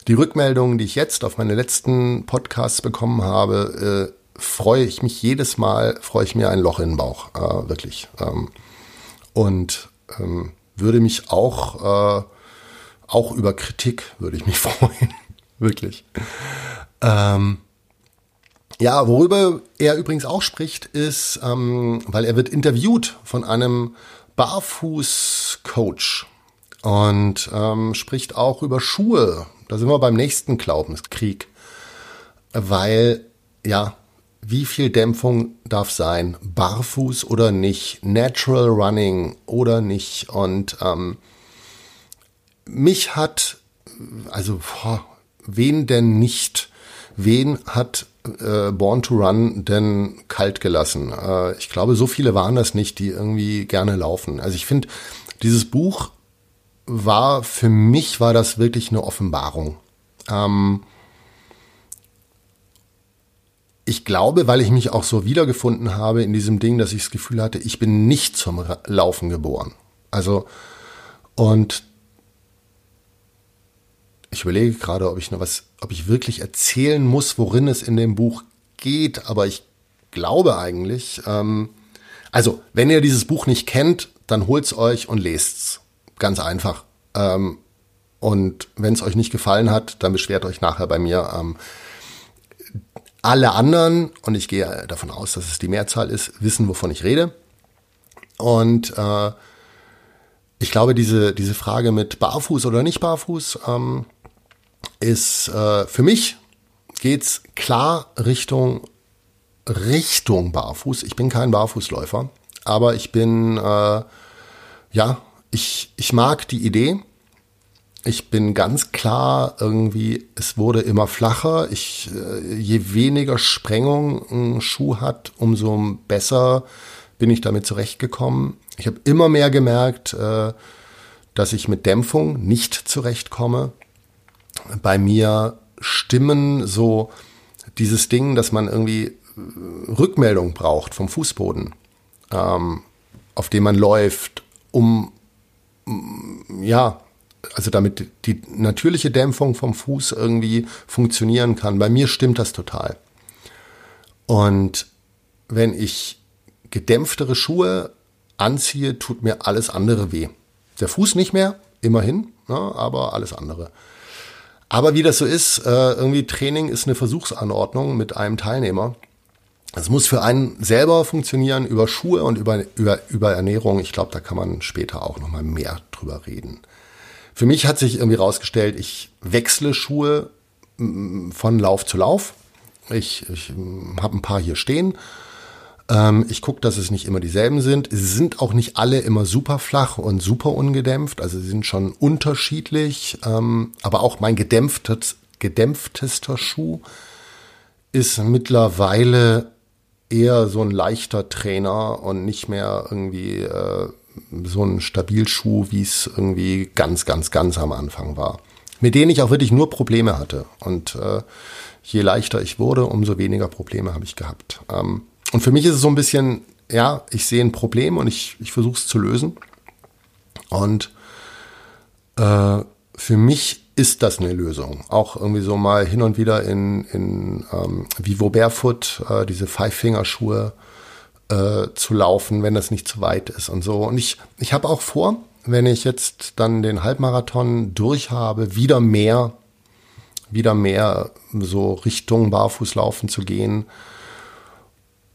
die Rückmeldungen, die ich jetzt auf meine letzten Podcasts bekommen habe, äh, freue ich mich jedes Mal, freue ich mir ein Loch in den Bauch, äh, wirklich. Ähm, und ähm, würde mich auch, äh, auch über Kritik, würde ich mich freuen, wirklich. Ähm, ja, worüber er übrigens auch spricht, ist, ähm, weil er wird interviewt von einem Barfuß-Coach und ähm, spricht auch über Schuhe. Da sind wir beim nächsten Glaubenskrieg, weil ja, wie viel Dämpfung darf sein? Barfuß oder nicht? Natural Running oder nicht? Und ähm, mich hat, also boah, wen denn nicht? Wen hat äh, Born to Run denn kalt gelassen? Äh, ich glaube, so viele waren das nicht, die irgendwie gerne laufen. Also ich finde, dieses Buch war, für mich war das wirklich eine Offenbarung. Ähm, ich glaube, weil ich mich auch so wiedergefunden habe in diesem Ding, dass ich das Gefühl hatte, ich bin nicht zum Laufen geboren. Also, und ich überlege gerade, ob ich noch was, ob ich wirklich erzählen muss, worin es in dem Buch geht, aber ich glaube eigentlich, ähm, also, wenn ihr dieses Buch nicht kennt, dann holt's euch und lest's. Ganz einfach. Ähm, und wenn es euch nicht gefallen hat, dann beschwert euch nachher bei mir. Ähm, alle anderen, und ich gehe davon aus, dass es die Mehrzahl ist, wissen, wovon ich rede. Und äh, ich glaube, diese, diese Frage mit Barfuß oder nicht Barfuß, ähm, ist äh, für mich geht's klar Richtung Richtung Barfuß. Ich bin kein Barfußläufer, aber ich bin äh, ja ich ich mag die Idee. Ich bin ganz klar irgendwie, es wurde immer flacher. Ich, äh, je weniger Sprengung ein Schuh hat, umso besser bin ich damit zurechtgekommen. Ich habe immer mehr gemerkt, äh, dass ich mit Dämpfung nicht zurechtkomme bei mir stimmen so dieses Ding, dass man irgendwie äh, Rückmeldung braucht vom Fußboden, ähm, auf dem man läuft, um ja, also damit die natürliche Dämpfung vom Fuß irgendwie funktionieren kann. Bei mir stimmt das total. Und wenn ich gedämpftere Schuhe anziehe, tut mir alles andere weh. Der Fuß nicht mehr, immerhin, ne, aber alles andere. Aber wie das so ist, äh, irgendwie Training ist eine Versuchsanordnung mit einem Teilnehmer. Es muss für einen selber funktionieren über Schuhe und über, über, über Ernährung. Ich glaube, da kann man später auch noch mal mehr drüber reden. Für mich hat sich irgendwie rausgestellt, ich wechsle Schuhe von Lauf zu Lauf. Ich, ich habe ein paar hier stehen. Ähm, ich gucke, dass es nicht immer dieselben sind. Sie sind auch nicht alle immer super flach und super ungedämpft. Also sie sind schon unterschiedlich. Ähm, aber auch mein gedämpftes, gedämpftester Schuh ist mittlerweile eher so ein leichter Trainer und nicht mehr irgendwie äh, so ein Stabilschuh, wie es irgendwie ganz, ganz, ganz am Anfang war. Mit denen ich auch wirklich nur Probleme hatte. Und äh, je leichter ich wurde, umso weniger Probleme habe ich gehabt. Ähm, und für mich ist es so ein bisschen, ja, ich sehe ein Problem und ich, ich versuche es zu lösen. Und äh, für mich ist das eine Lösung. Auch irgendwie so mal hin und wieder in, in ähm, Vivo Barefoot, äh, diese Five-Finger-Schuhe äh, zu laufen, wenn das nicht zu weit ist und so. Und ich, ich habe auch vor, wenn ich jetzt dann den Halbmarathon durch habe, wieder mehr, wieder mehr so Richtung Barfußlaufen zu gehen.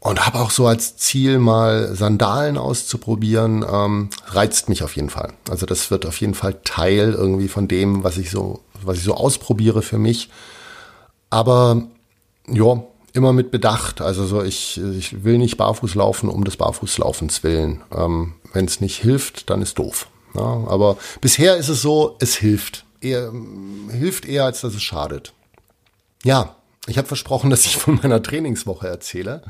Und habe auch so als Ziel mal Sandalen auszuprobieren, ähm, reizt mich auf jeden Fall. Also das wird auf jeden Fall Teil irgendwie von dem, was ich so, was ich so ausprobiere für mich. Aber ja, immer mit Bedacht. Also so, ich, ich will nicht barfuß laufen um des Barfußlaufens willen. Ähm, Wenn es nicht hilft, dann ist doof. Ja, aber bisher ist es so, es hilft. Eher, hilft eher, als dass es schadet. Ja, ich habe versprochen, dass ich von meiner Trainingswoche erzähle.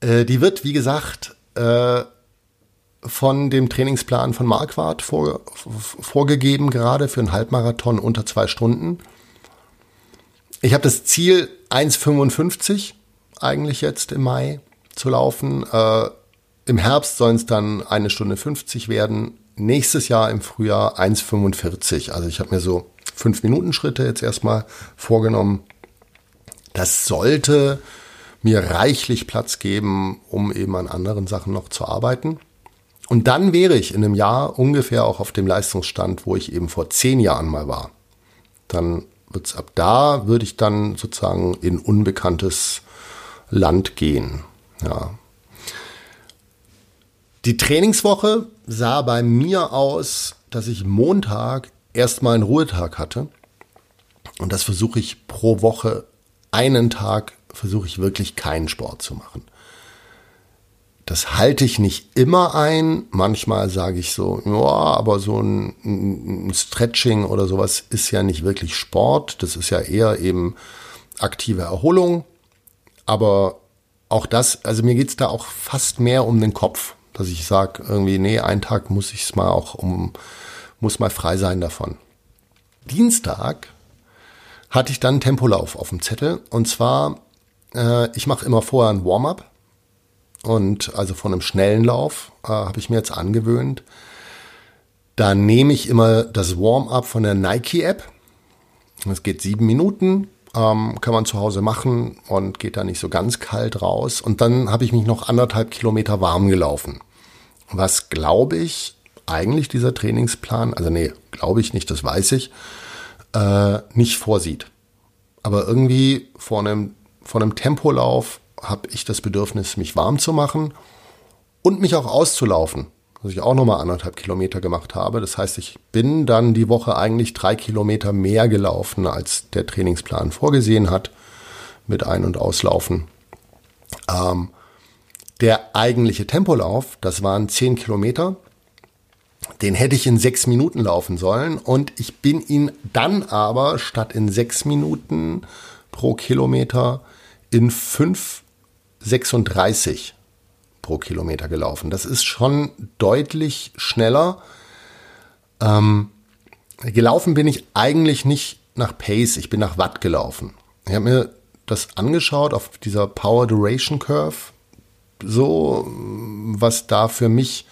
Äh, die wird, wie gesagt, äh, von dem Trainingsplan von Marquardt vor, vorgegeben, gerade für einen Halbmarathon unter zwei Stunden. Ich habe das Ziel 1,55 eigentlich jetzt im Mai zu laufen. Äh, Im Herbst sollen es dann eine Stunde 50 werden. Nächstes Jahr im Frühjahr 1,45. Also ich habe mir so fünf Minuten Schritte jetzt erstmal vorgenommen. Das sollte mir reichlich Platz geben, um eben an anderen Sachen noch zu arbeiten. Und dann wäre ich in einem Jahr ungefähr auch auf dem Leistungsstand, wo ich eben vor zehn Jahren mal war. Dann wird's ab da würde ich dann sozusagen in unbekanntes Land gehen. Ja. Die Trainingswoche sah bei mir aus, dass ich Montag erstmal einen Ruhetag hatte. Und das versuche ich pro Woche einen Tag versuche ich wirklich keinen Sport zu machen. Das halte ich nicht immer ein. Manchmal sage ich so, ja, aber so ein, ein, Stretching oder sowas ist ja nicht wirklich Sport. Das ist ja eher eben aktive Erholung. Aber auch das, also mir geht's da auch fast mehr um den Kopf, dass ich sage, irgendwie, nee, einen Tag muss ich es mal auch um, muss mal frei sein davon. Dienstag hatte ich dann Tempolauf auf dem Zettel. Und zwar, äh, ich mache immer vorher ein Warm-up und also von einem schnellen Lauf äh, habe ich mir jetzt angewöhnt. Da nehme ich immer das Warm-up von der Nike-App. Das geht sieben Minuten, ähm, kann man zu Hause machen und geht da nicht so ganz kalt raus. Und dann habe ich mich noch anderthalb Kilometer warm gelaufen. Was glaube ich eigentlich dieser Trainingsplan, also nee, glaube ich nicht, das weiß ich, äh, nicht vorsieht. Aber irgendwie vor einem, vor einem Tempolauf habe ich das Bedürfnis, mich warm zu machen und mich auch auszulaufen, was ich auch nochmal anderthalb Kilometer gemacht habe. Das heißt, ich bin dann die Woche eigentlich drei Kilometer mehr gelaufen, als der Trainingsplan vorgesehen hat, mit Ein- und Auslaufen. Ähm, der eigentliche Tempolauf, das waren zehn Kilometer, den hätte ich in sechs Minuten laufen sollen und ich bin ihn dann aber statt in sechs Minuten pro Kilometer in fünf 36 pro Kilometer gelaufen. Das ist schon deutlich schneller. Ähm, gelaufen bin ich eigentlich nicht nach Pace, ich bin nach Watt gelaufen. Ich habe mir das angeschaut auf dieser Power Duration Curve, so was da für mich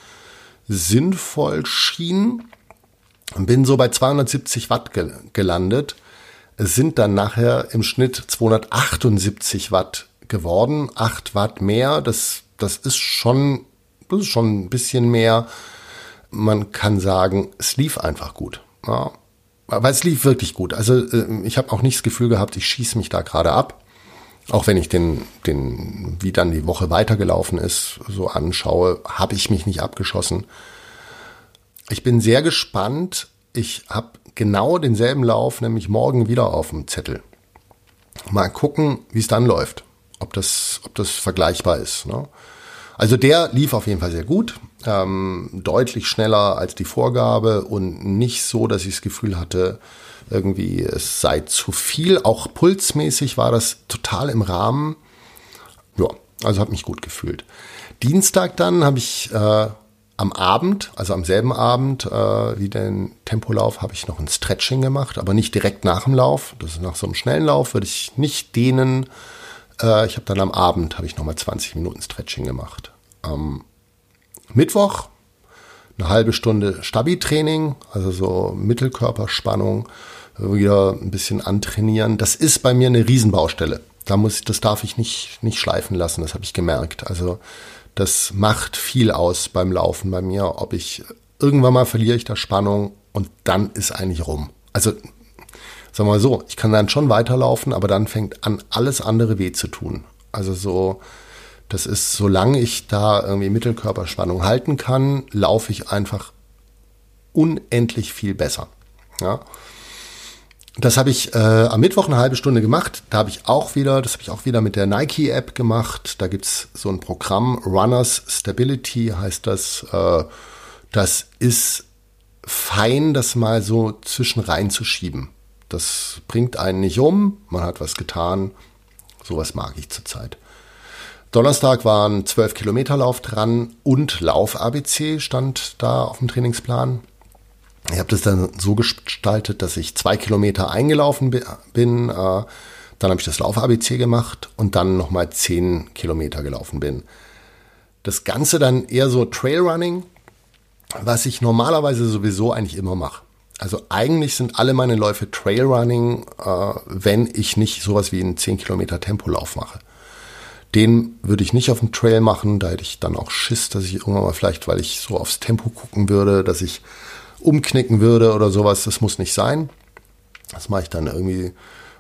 sinnvoll schien. Bin so bei 270 Watt gelandet. Es sind dann nachher im Schnitt 278 Watt geworden. 8 Watt mehr, das, das ist schon, das ist schon ein bisschen mehr. man kann sagen, es lief einfach gut. Ja. Aber es lief wirklich gut. Also äh, ich habe auch nicht das Gefühl gehabt, ich schieße mich da gerade ab. Auch wenn ich den, den, wie dann die Woche weitergelaufen ist, so anschaue, habe ich mich nicht abgeschossen. Ich bin sehr gespannt. Ich habe genau denselben Lauf, nämlich morgen wieder auf dem Zettel. Mal gucken, wie es dann läuft. Ob das, ob das vergleichbar ist. Ne? Also der lief auf jeden Fall sehr gut, ähm, deutlich schneller als die Vorgabe und nicht so, dass ich das Gefühl hatte, irgendwie es sei zu viel. Auch pulsmäßig war das total im Rahmen. Ja, also habe mich gut gefühlt. Dienstag dann habe ich äh, am Abend, also am selben Abend äh, wie den Tempolauf, habe ich noch ein Stretching gemacht, aber nicht direkt nach dem Lauf. Das ist nach so einem schnellen Lauf würde ich nicht dehnen. Äh, ich habe dann am Abend habe ich noch mal 20 Minuten Stretching gemacht. Am Mittwoch eine halbe Stunde Stabi-Training, also so Mittelkörperspannung, wieder ein bisschen antrainieren. Das ist bei mir eine Riesenbaustelle. Da muss, das darf ich nicht, nicht schleifen lassen, das habe ich gemerkt. Also das macht viel aus beim Laufen bei mir, ob ich irgendwann mal verliere ich da Spannung und dann ist eigentlich rum. Also wir mal so, ich kann dann schon weiterlaufen, aber dann fängt an, alles andere weh zu tun. Also so, das ist, solange ich da irgendwie Mittelkörperspannung halten kann, laufe ich einfach unendlich viel besser. Ja. Das habe ich äh, am Mittwoch eine halbe Stunde gemacht. Da habe ich auch wieder, das habe ich auch wieder mit der Nike-App gemacht. Da gibt's so ein Programm, Runners Stability heißt das. Äh, das ist fein, das mal so zwischen reinzuschieben. Das bringt einen nicht um, man hat was getan. Sowas mag ich zurzeit. Donnerstag waren 12 Kilometer Lauf dran und Lauf-ABC stand da auf dem Trainingsplan. Ich habe das dann so gestaltet, dass ich zwei Kilometer eingelaufen bin, äh, dann habe ich das Lauf-ABC gemacht und dann nochmal zehn Kilometer gelaufen bin. Das Ganze dann eher so Trailrunning, was ich normalerweise sowieso eigentlich immer mache. Also eigentlich sind alle meine Läufe Trailrunning, äh, wenn ich nicht sowas wie einen 10 Kilometer Tempolauf mache. Den würde ich nicht auf dem Trail machen, da hätte ich dann auch Schiss, dass ich irgendwann mal vielleicht, weil ich so aufs Tempo gucken würde, dass ich umknicken würde oder sowas. Das muss nicht sein. Das mache ich dann irgendwie.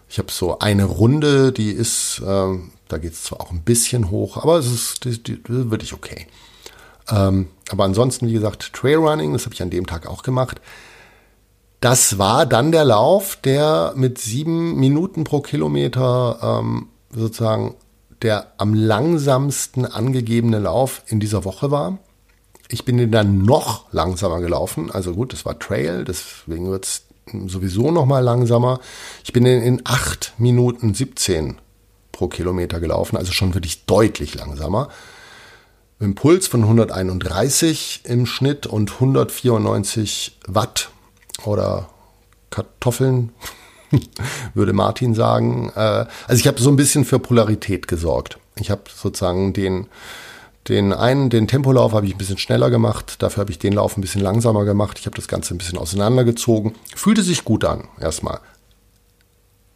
Ich habe so eine Runde, die ist, äh, da geht es zwar auch ein bisschen hoch, aber es ist die, die, wirklich okay. Ähm, aber ansonsten, wie gesagt, Trailrunning, das habe ich an dem Tag auch gemacht. Das war dann der Lauf, der mit sieben Minuten pro Kilometer ähm, sozusagen der am langsamsten angegebene Lauf in dieser Woche war. Ich bin den dann noch langsamer gelaufen. Also gut, das war Trail, deswegen wird es sowieso noch mal langsamer. Ich bin den in 8 Minuten 17 pro Kilometer gelaufen, also schon wirklich deutlich langsamer. Mit einem Puls von 131 im Schnitt und 194 Watt oder Kartoffeln, würde Martin sagen. Äh, also ich habe so ein bisschen für Polarität gesorgt. Ich habe sozusagen den den einen, den Tempolauf habe ich ein bisschen schneller gemacht, dafür habe ich den Lauf ein bisschen langsamer gemacht. Ich habe das Ganze ein bisschen auseinandergezogen. Fühlte sich gut an, erstmal.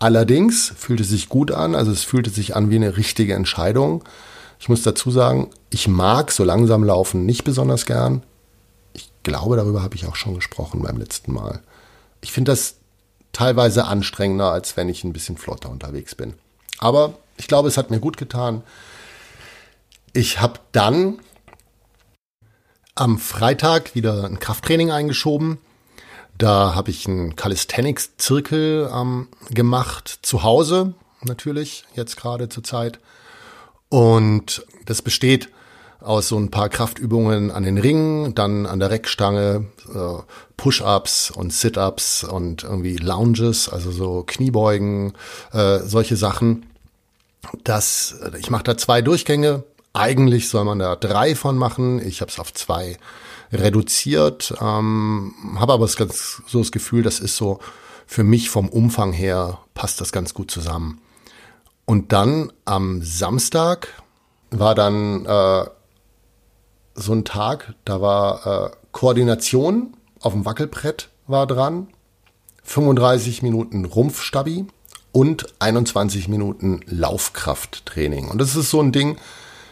Allerdings fühlte sich gut an, also es fühlte sich an wie eine richtige Entscheidung. Ich muss dazu sagen, ich mag so langsam laufen nicht besonders gern. Ich glaube, darüber habe ich auch schon gesprochen beim letzten Mal. Ich finde das teilweise anstrengender, als wenn ich ein bisschen flotter unterwegs bin. Aber ich glaube, es hat mir gut getan. Ich habe dann am Freitag wieder ein Krafttraining eingeschoben. Da habe ich einen Calisthenics-Zirkel ähm, gemacht, zu Hause natürlich, jetzt gerade zur Zeit. Und das besteht aus so ein paar Kraftübungen an den Ringen, dann an der Reckstange, äh, Push-ups und Sit-ups und irgendwie Lounges, also so Kniebeugen, äh, solche Sachen. Das, ich mache da zwei Durchgänge, eigentlich soll man da drei von machen. Ich habe es auf zwei reduziert, ähm, habe aber das ganz, so das Gefühl, das ist so für mich vom Umfang her passt das ganz gut zusammen. Und dann am Samstag war dann äh, so ein Tag, da war äh, Koordination auf dem Wackelbrett war dran, 35 Minuten Rumpfstabi und 21 Minuten Laufkrafttraining. Und das ist so ein Ding,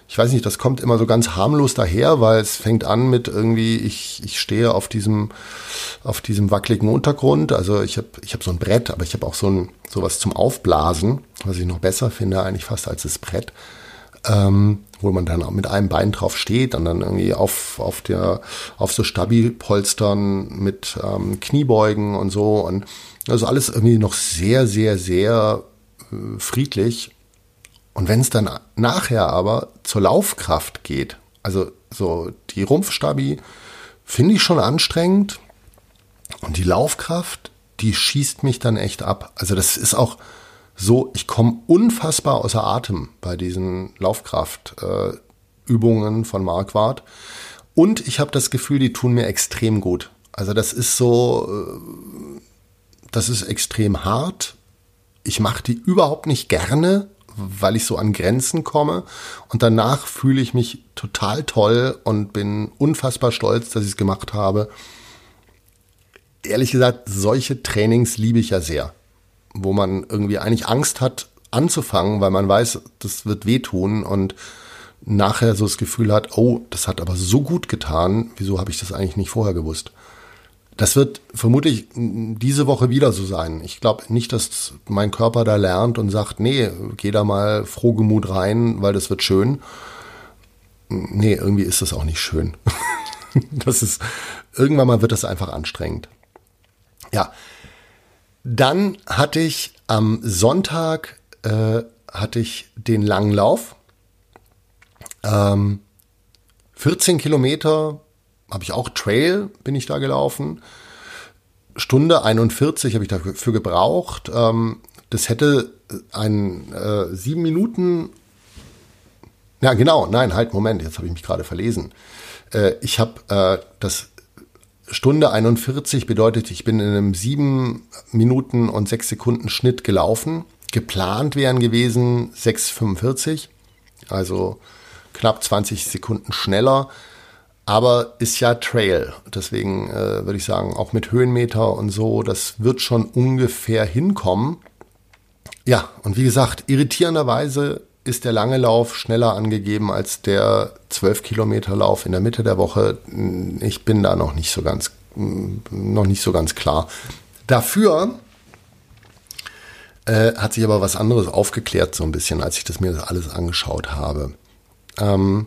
ich weiß nicht, das kommt immer so ganz harmlos daher, weil es fängt an mit irgendwie, ich, ich stehe auf diesem, auf diesem wackeligen Untergrund. Also ich habe ich hab so ein Brett, aber ich habe auch so ein sowas zum Aufblasen, was ich noch besser finde eigentlich fast als das Brett. Ähm, wo man dann auch mit einem Bein drauf steht und dann irgendwie auf, auf der, auf so Stabilpolstern mit ähm, Kniebeugen und so. Und also alles irgendwie noch sehr, sehr, sehr äh, friedlich und wenn es dann nachher aber zur Laufkraft geht, also so die Rumpfstabi finde ich schon anstrengend und die Laufkraft, die schießt mich dann echt ab. Also das ist auch so, ich komme unfassbar außer Atem bei diesen Laufkraftübungen äh, von Marquardt. Und ich habe das Gefühl, die tun mir extrem gut. Also das ist so, äh, das ist extrem hart. Ich mache die überhaupt nicht gerne, weil ich so an Grenzen komme. Und danach fühle ich mich total toll und bin unfassbar stolz, dass ich es gemacht habe. Ehrlich gesagt, solche Trainings liebe ich ja sehr, wo man irgendwie eigentlich Angst hat anzufangen, weil man weiß, das wird wehtun und nachher so das Gefühl hat, oh, das hat aber so gut getan, wieso habe ich das eigentlich nicht vorher gewusst? Das wird vermutlich diese Woche wieder so sein. Ich glaube nicht, dass mein Körper da lernt und sagt, nee, geh da mal frohgemut rein, weil das wird schön. Nee, irgendwie ist das auch nicht schön. das ist, irgendwann mal wird das einfach anstrengend. Ja. Dann hatte ich am Sonntag, äh, hatte ich den langen Lauf. Ähm, 14 Kilometer habe ich auch Trail, bin ich da gelaufen. Stunde 41 habe ich dafür gebraucht. Ähm, das hätte ein äh, sieben Minuten. Ja, genau, nein, halt, Moment, jetzt habe ich mich gerade verlesen. Äh, ich habe äh, das Stunde 41 bedeutet, ich bin in einem sieben Minuten und sechs Sekunden Schnitt gelaufen. Geplant wären gewesen 6,45, also knapp 20 Sekunden schneller aber ist ja Trail. Deswegen äh, würde ich sagen, auch mit Höhenmeter und so, das wird schon ungefähr hinkommen. Ja, und wie gesagt, irritierenderweise ist der lange Lauf schneller angegeben als der 12 Kilometer Lauf in der Mitte der Woche. Ich bin da noch nicht so ganz, noch nicht so ganz klar. Dafür äh, hat sich aber was anderes aufgeklärt so ein bisschen, als ich das mir alles angeschaut habe. Ähm,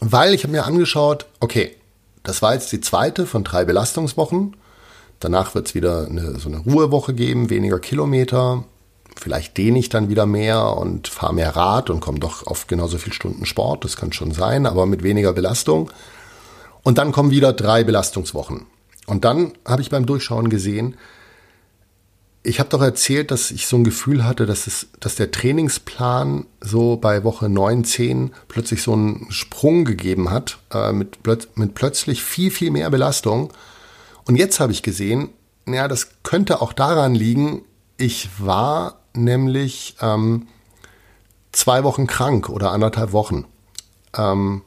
weil ich habe mir angeschaut, okay, das war jetzt die zweite von drei Belastungswochen. Danach wird es wieder eine, so eine Ruhewoche geben, weniger Kilometer. Vielleicht dehne ich dann wieder mehr und fahre mehr Rad und komme doch auf genauso viele Stunden Sport. Das kann schon sein, aber mit weniger Belastung. Und dann kommen wieder drei Belastungswochen. Und dann habe ich beim Durchschauen gesehen, ich habe doch erzählt, dass ich so ein Gefühl hatte, dass, es, dass der Trainingsplan so bei Woche 9, 10 plötzlich so einen Sprung gegeben hat, äh, mit, mit plötzlich viel, viel mehr Belastung. Und jetzt habe ich gesehen, ja, das könnte auch daran liegen, ich war nämlich ähm, zwei Wochen krank oder anderthalb Wochen. Ähm,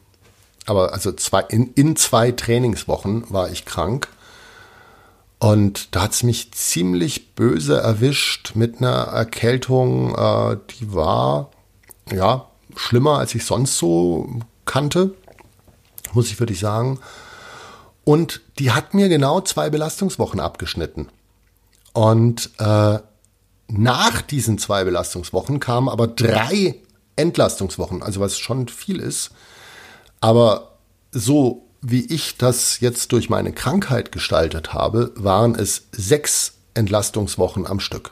aber also zwei, in, in zwei Trainingswochen war ich krank. Und da hat's mich ziemlich böse erwischt mit einer Erkältung, äh, die war ja schlimmer, als ich sonst so kannte, muss ich wirklich sagen. Und die hat mir genau zwei Belastungswochen abgeschnitten. Und äh, nach diesen zwei Belastungswochen kamen aber drei Entlastungswochen, also was schon viel ist. Aber so wie ich das jetzt durch meine Krankheit gestaltet habe, waren es sechs Entlastungswochen am Stück.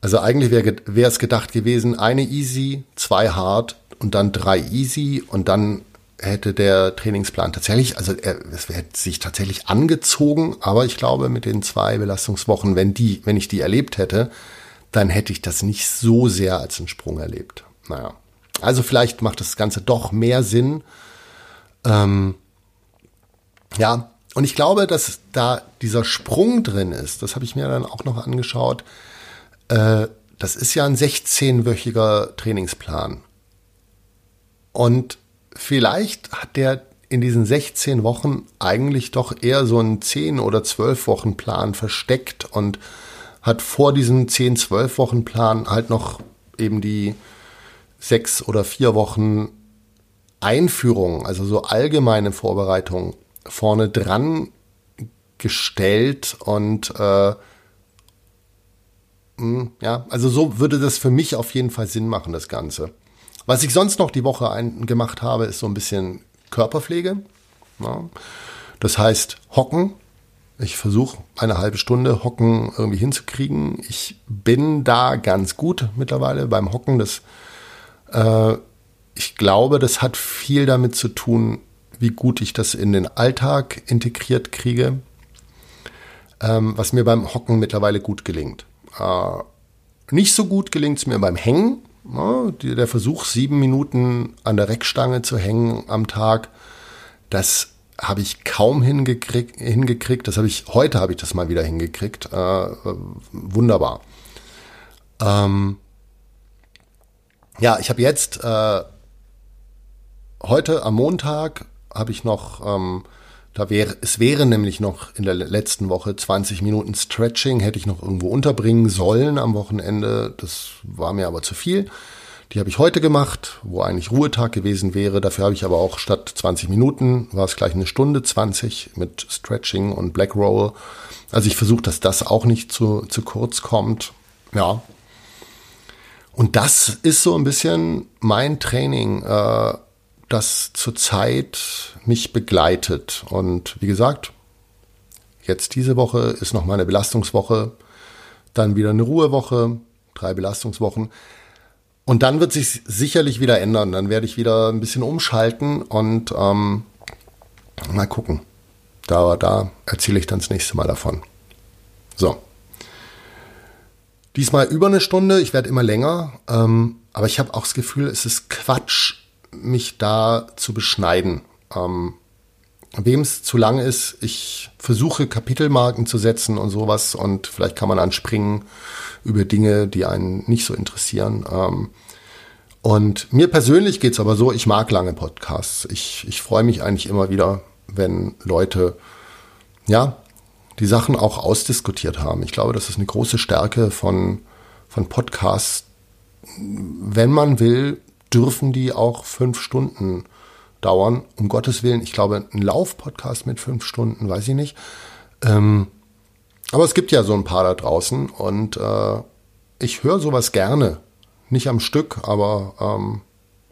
Also eigentlich wäre es gedacht gewesen, eine easy, zwei hart und dann drei easy und dann hätte der Trainingsplan tatsächlich, also er, es hätte sich tatsächlich angezogen, aber ich glaube mit den zwei Belastungswochen, wenn die, wenn ich die erlebt hätte, dann hätte ich das nicht so sehr als einen Sprung erlebt. Naja. Also vielleicht macht das Ganze doch mehr Sinn, ähm, ja, und ich glaube, dass da dieser Sprung drin ist, das habe ich mir dann auch noch angeschaut. Äh, das ist ja ein 16-wöchiger Trainingsplan. Und vielleicht hat der in diesen 16 Wochen eigentlich doch eher so einen 10 oder 12 Wochen Plan versteckt und hat vor diesem 10, 12 Wochen Plan halt noch eben die sechs oder vier Wochen Einführung, also so allgemeine Vorbereitung vorne dran gestellt und äh, hm, ja, also so würde das für mich auf jeden Fall Sinn machen, das Ganze. Was ich sonst noch die Woche ein, gemacht habe, ist so ein bisschen Körperpflege. Ja. Das heißt, hocken. Ich versuche eine halbe Stunde Hocken irgendwie hinzukriegen. Ich bin da ganz gut mittlerweile beim Hocken. Das, äh, ich glaube, das hat viel damit zu tun, wie gut ich das in den Alltag integriert kriege, ähm, was mir beim Hocken mittlerweile gut gelingt. Äh, nicht so gut gelingt es mir beim Hängen. Der Versuch, sieben Minuten an der Reckstange zu hängen am Tag, das habe ich kaum hingekriegt, hingekriegt. Das habe ich, heute habe ich das mal wieder hingekriegt. Äh, wunderbar. Ähm, ja, ich habe jetzt äh, heute am Montag habe ich noch, ähm, da wäre, es wäre nämlich noch in der letzten Woche 20 Minuten Stretching, hätte ich noch irgendwo unterbringen sollen am Wochenende. Das war mir aber zu viel. Die habe ich heute gemacht, wo eigentlich Ruhetag gewesen wäre. Dafür habe ich aber auch statt 20 Minuten, war es gleich eine Stunde 20 mit Stretching und Black Roll. Also ich versuche, dass das auch nicht zu, zu kurz kommt. Ja. Und das ist so ein bisschen mein Training. Äh, das zurzeit mich begleitet. Und wie gesagt, jetzt diese Woche ist noch meine Belastungswoche, dann wieder eine Ruhewoche, drei Belastungswochen. Und dann wird sich sicherlich wieder ändern. Dann werde ich wieder ein bisschen umschalten und ähm, mal gucken. Da, da erzähle ich dann das nächste Mal davon. So. Diesmal über eine Stunde. Ich werde immer länger. Ähm, aber ich habe auch das Gefühl, es ist Quatsch, mich da zu beschneiden. Ähm, Wem es zu lang ist, ich versuche Kapitelmarken zu setzen und sowas und vielleicht kann man anspringen über Dinge, die einen nicht so interessieren. Ähm, und mir persönlich geht's aber so, ich mag lange Podcasts. Ich, ich freue mich eigentlich immer wieder, wenn Leute, ja, die Sachen auch ausdiskutiert haben. Ich glaube, das ist eine große Stärke von, von Podcasts. Wenn man will, dürfen die auch fünf Stunden dauern. Um Gottes Willen, ich glaube, ein Lauf-Podcast mit fünf Stunden, weiß ich nicht. Ähm, aber es gibt ja so ein paar da draußen und äh, ich höre sowas gerne. Nicht am Stück, aber, ähm,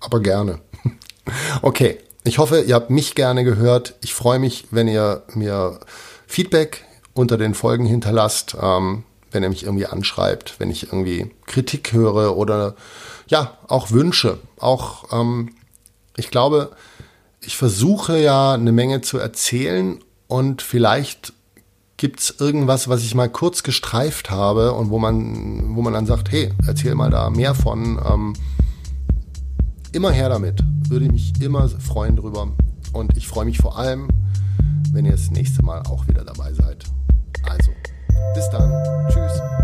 aber gerne. okay, ich hoffe, ihr habt mich gerne gehört. Ich freue mich, wenn ihr mir Feedback unter den Folgen hinterlasst, ähm, wenn ihr mich irgendwie anschreibt, wenn ich irgendwie Kritik höre oder ja, auch Wünsche. Auch, ähm, ich glaube, ich versuche ja eine Menge zu erzählen und vielleicht gibt es irgendwas, was ich mal kurz gestreift habe und wo man, wo man dann sagt, hey, erzähl mal da mehr von. Ähm, immer her damit. Würde ich mich immer freuen drüber. Und ich freue mich vor allem, wenn ihr das nächste Mal auch wieder dabei seid. Also, bis dann.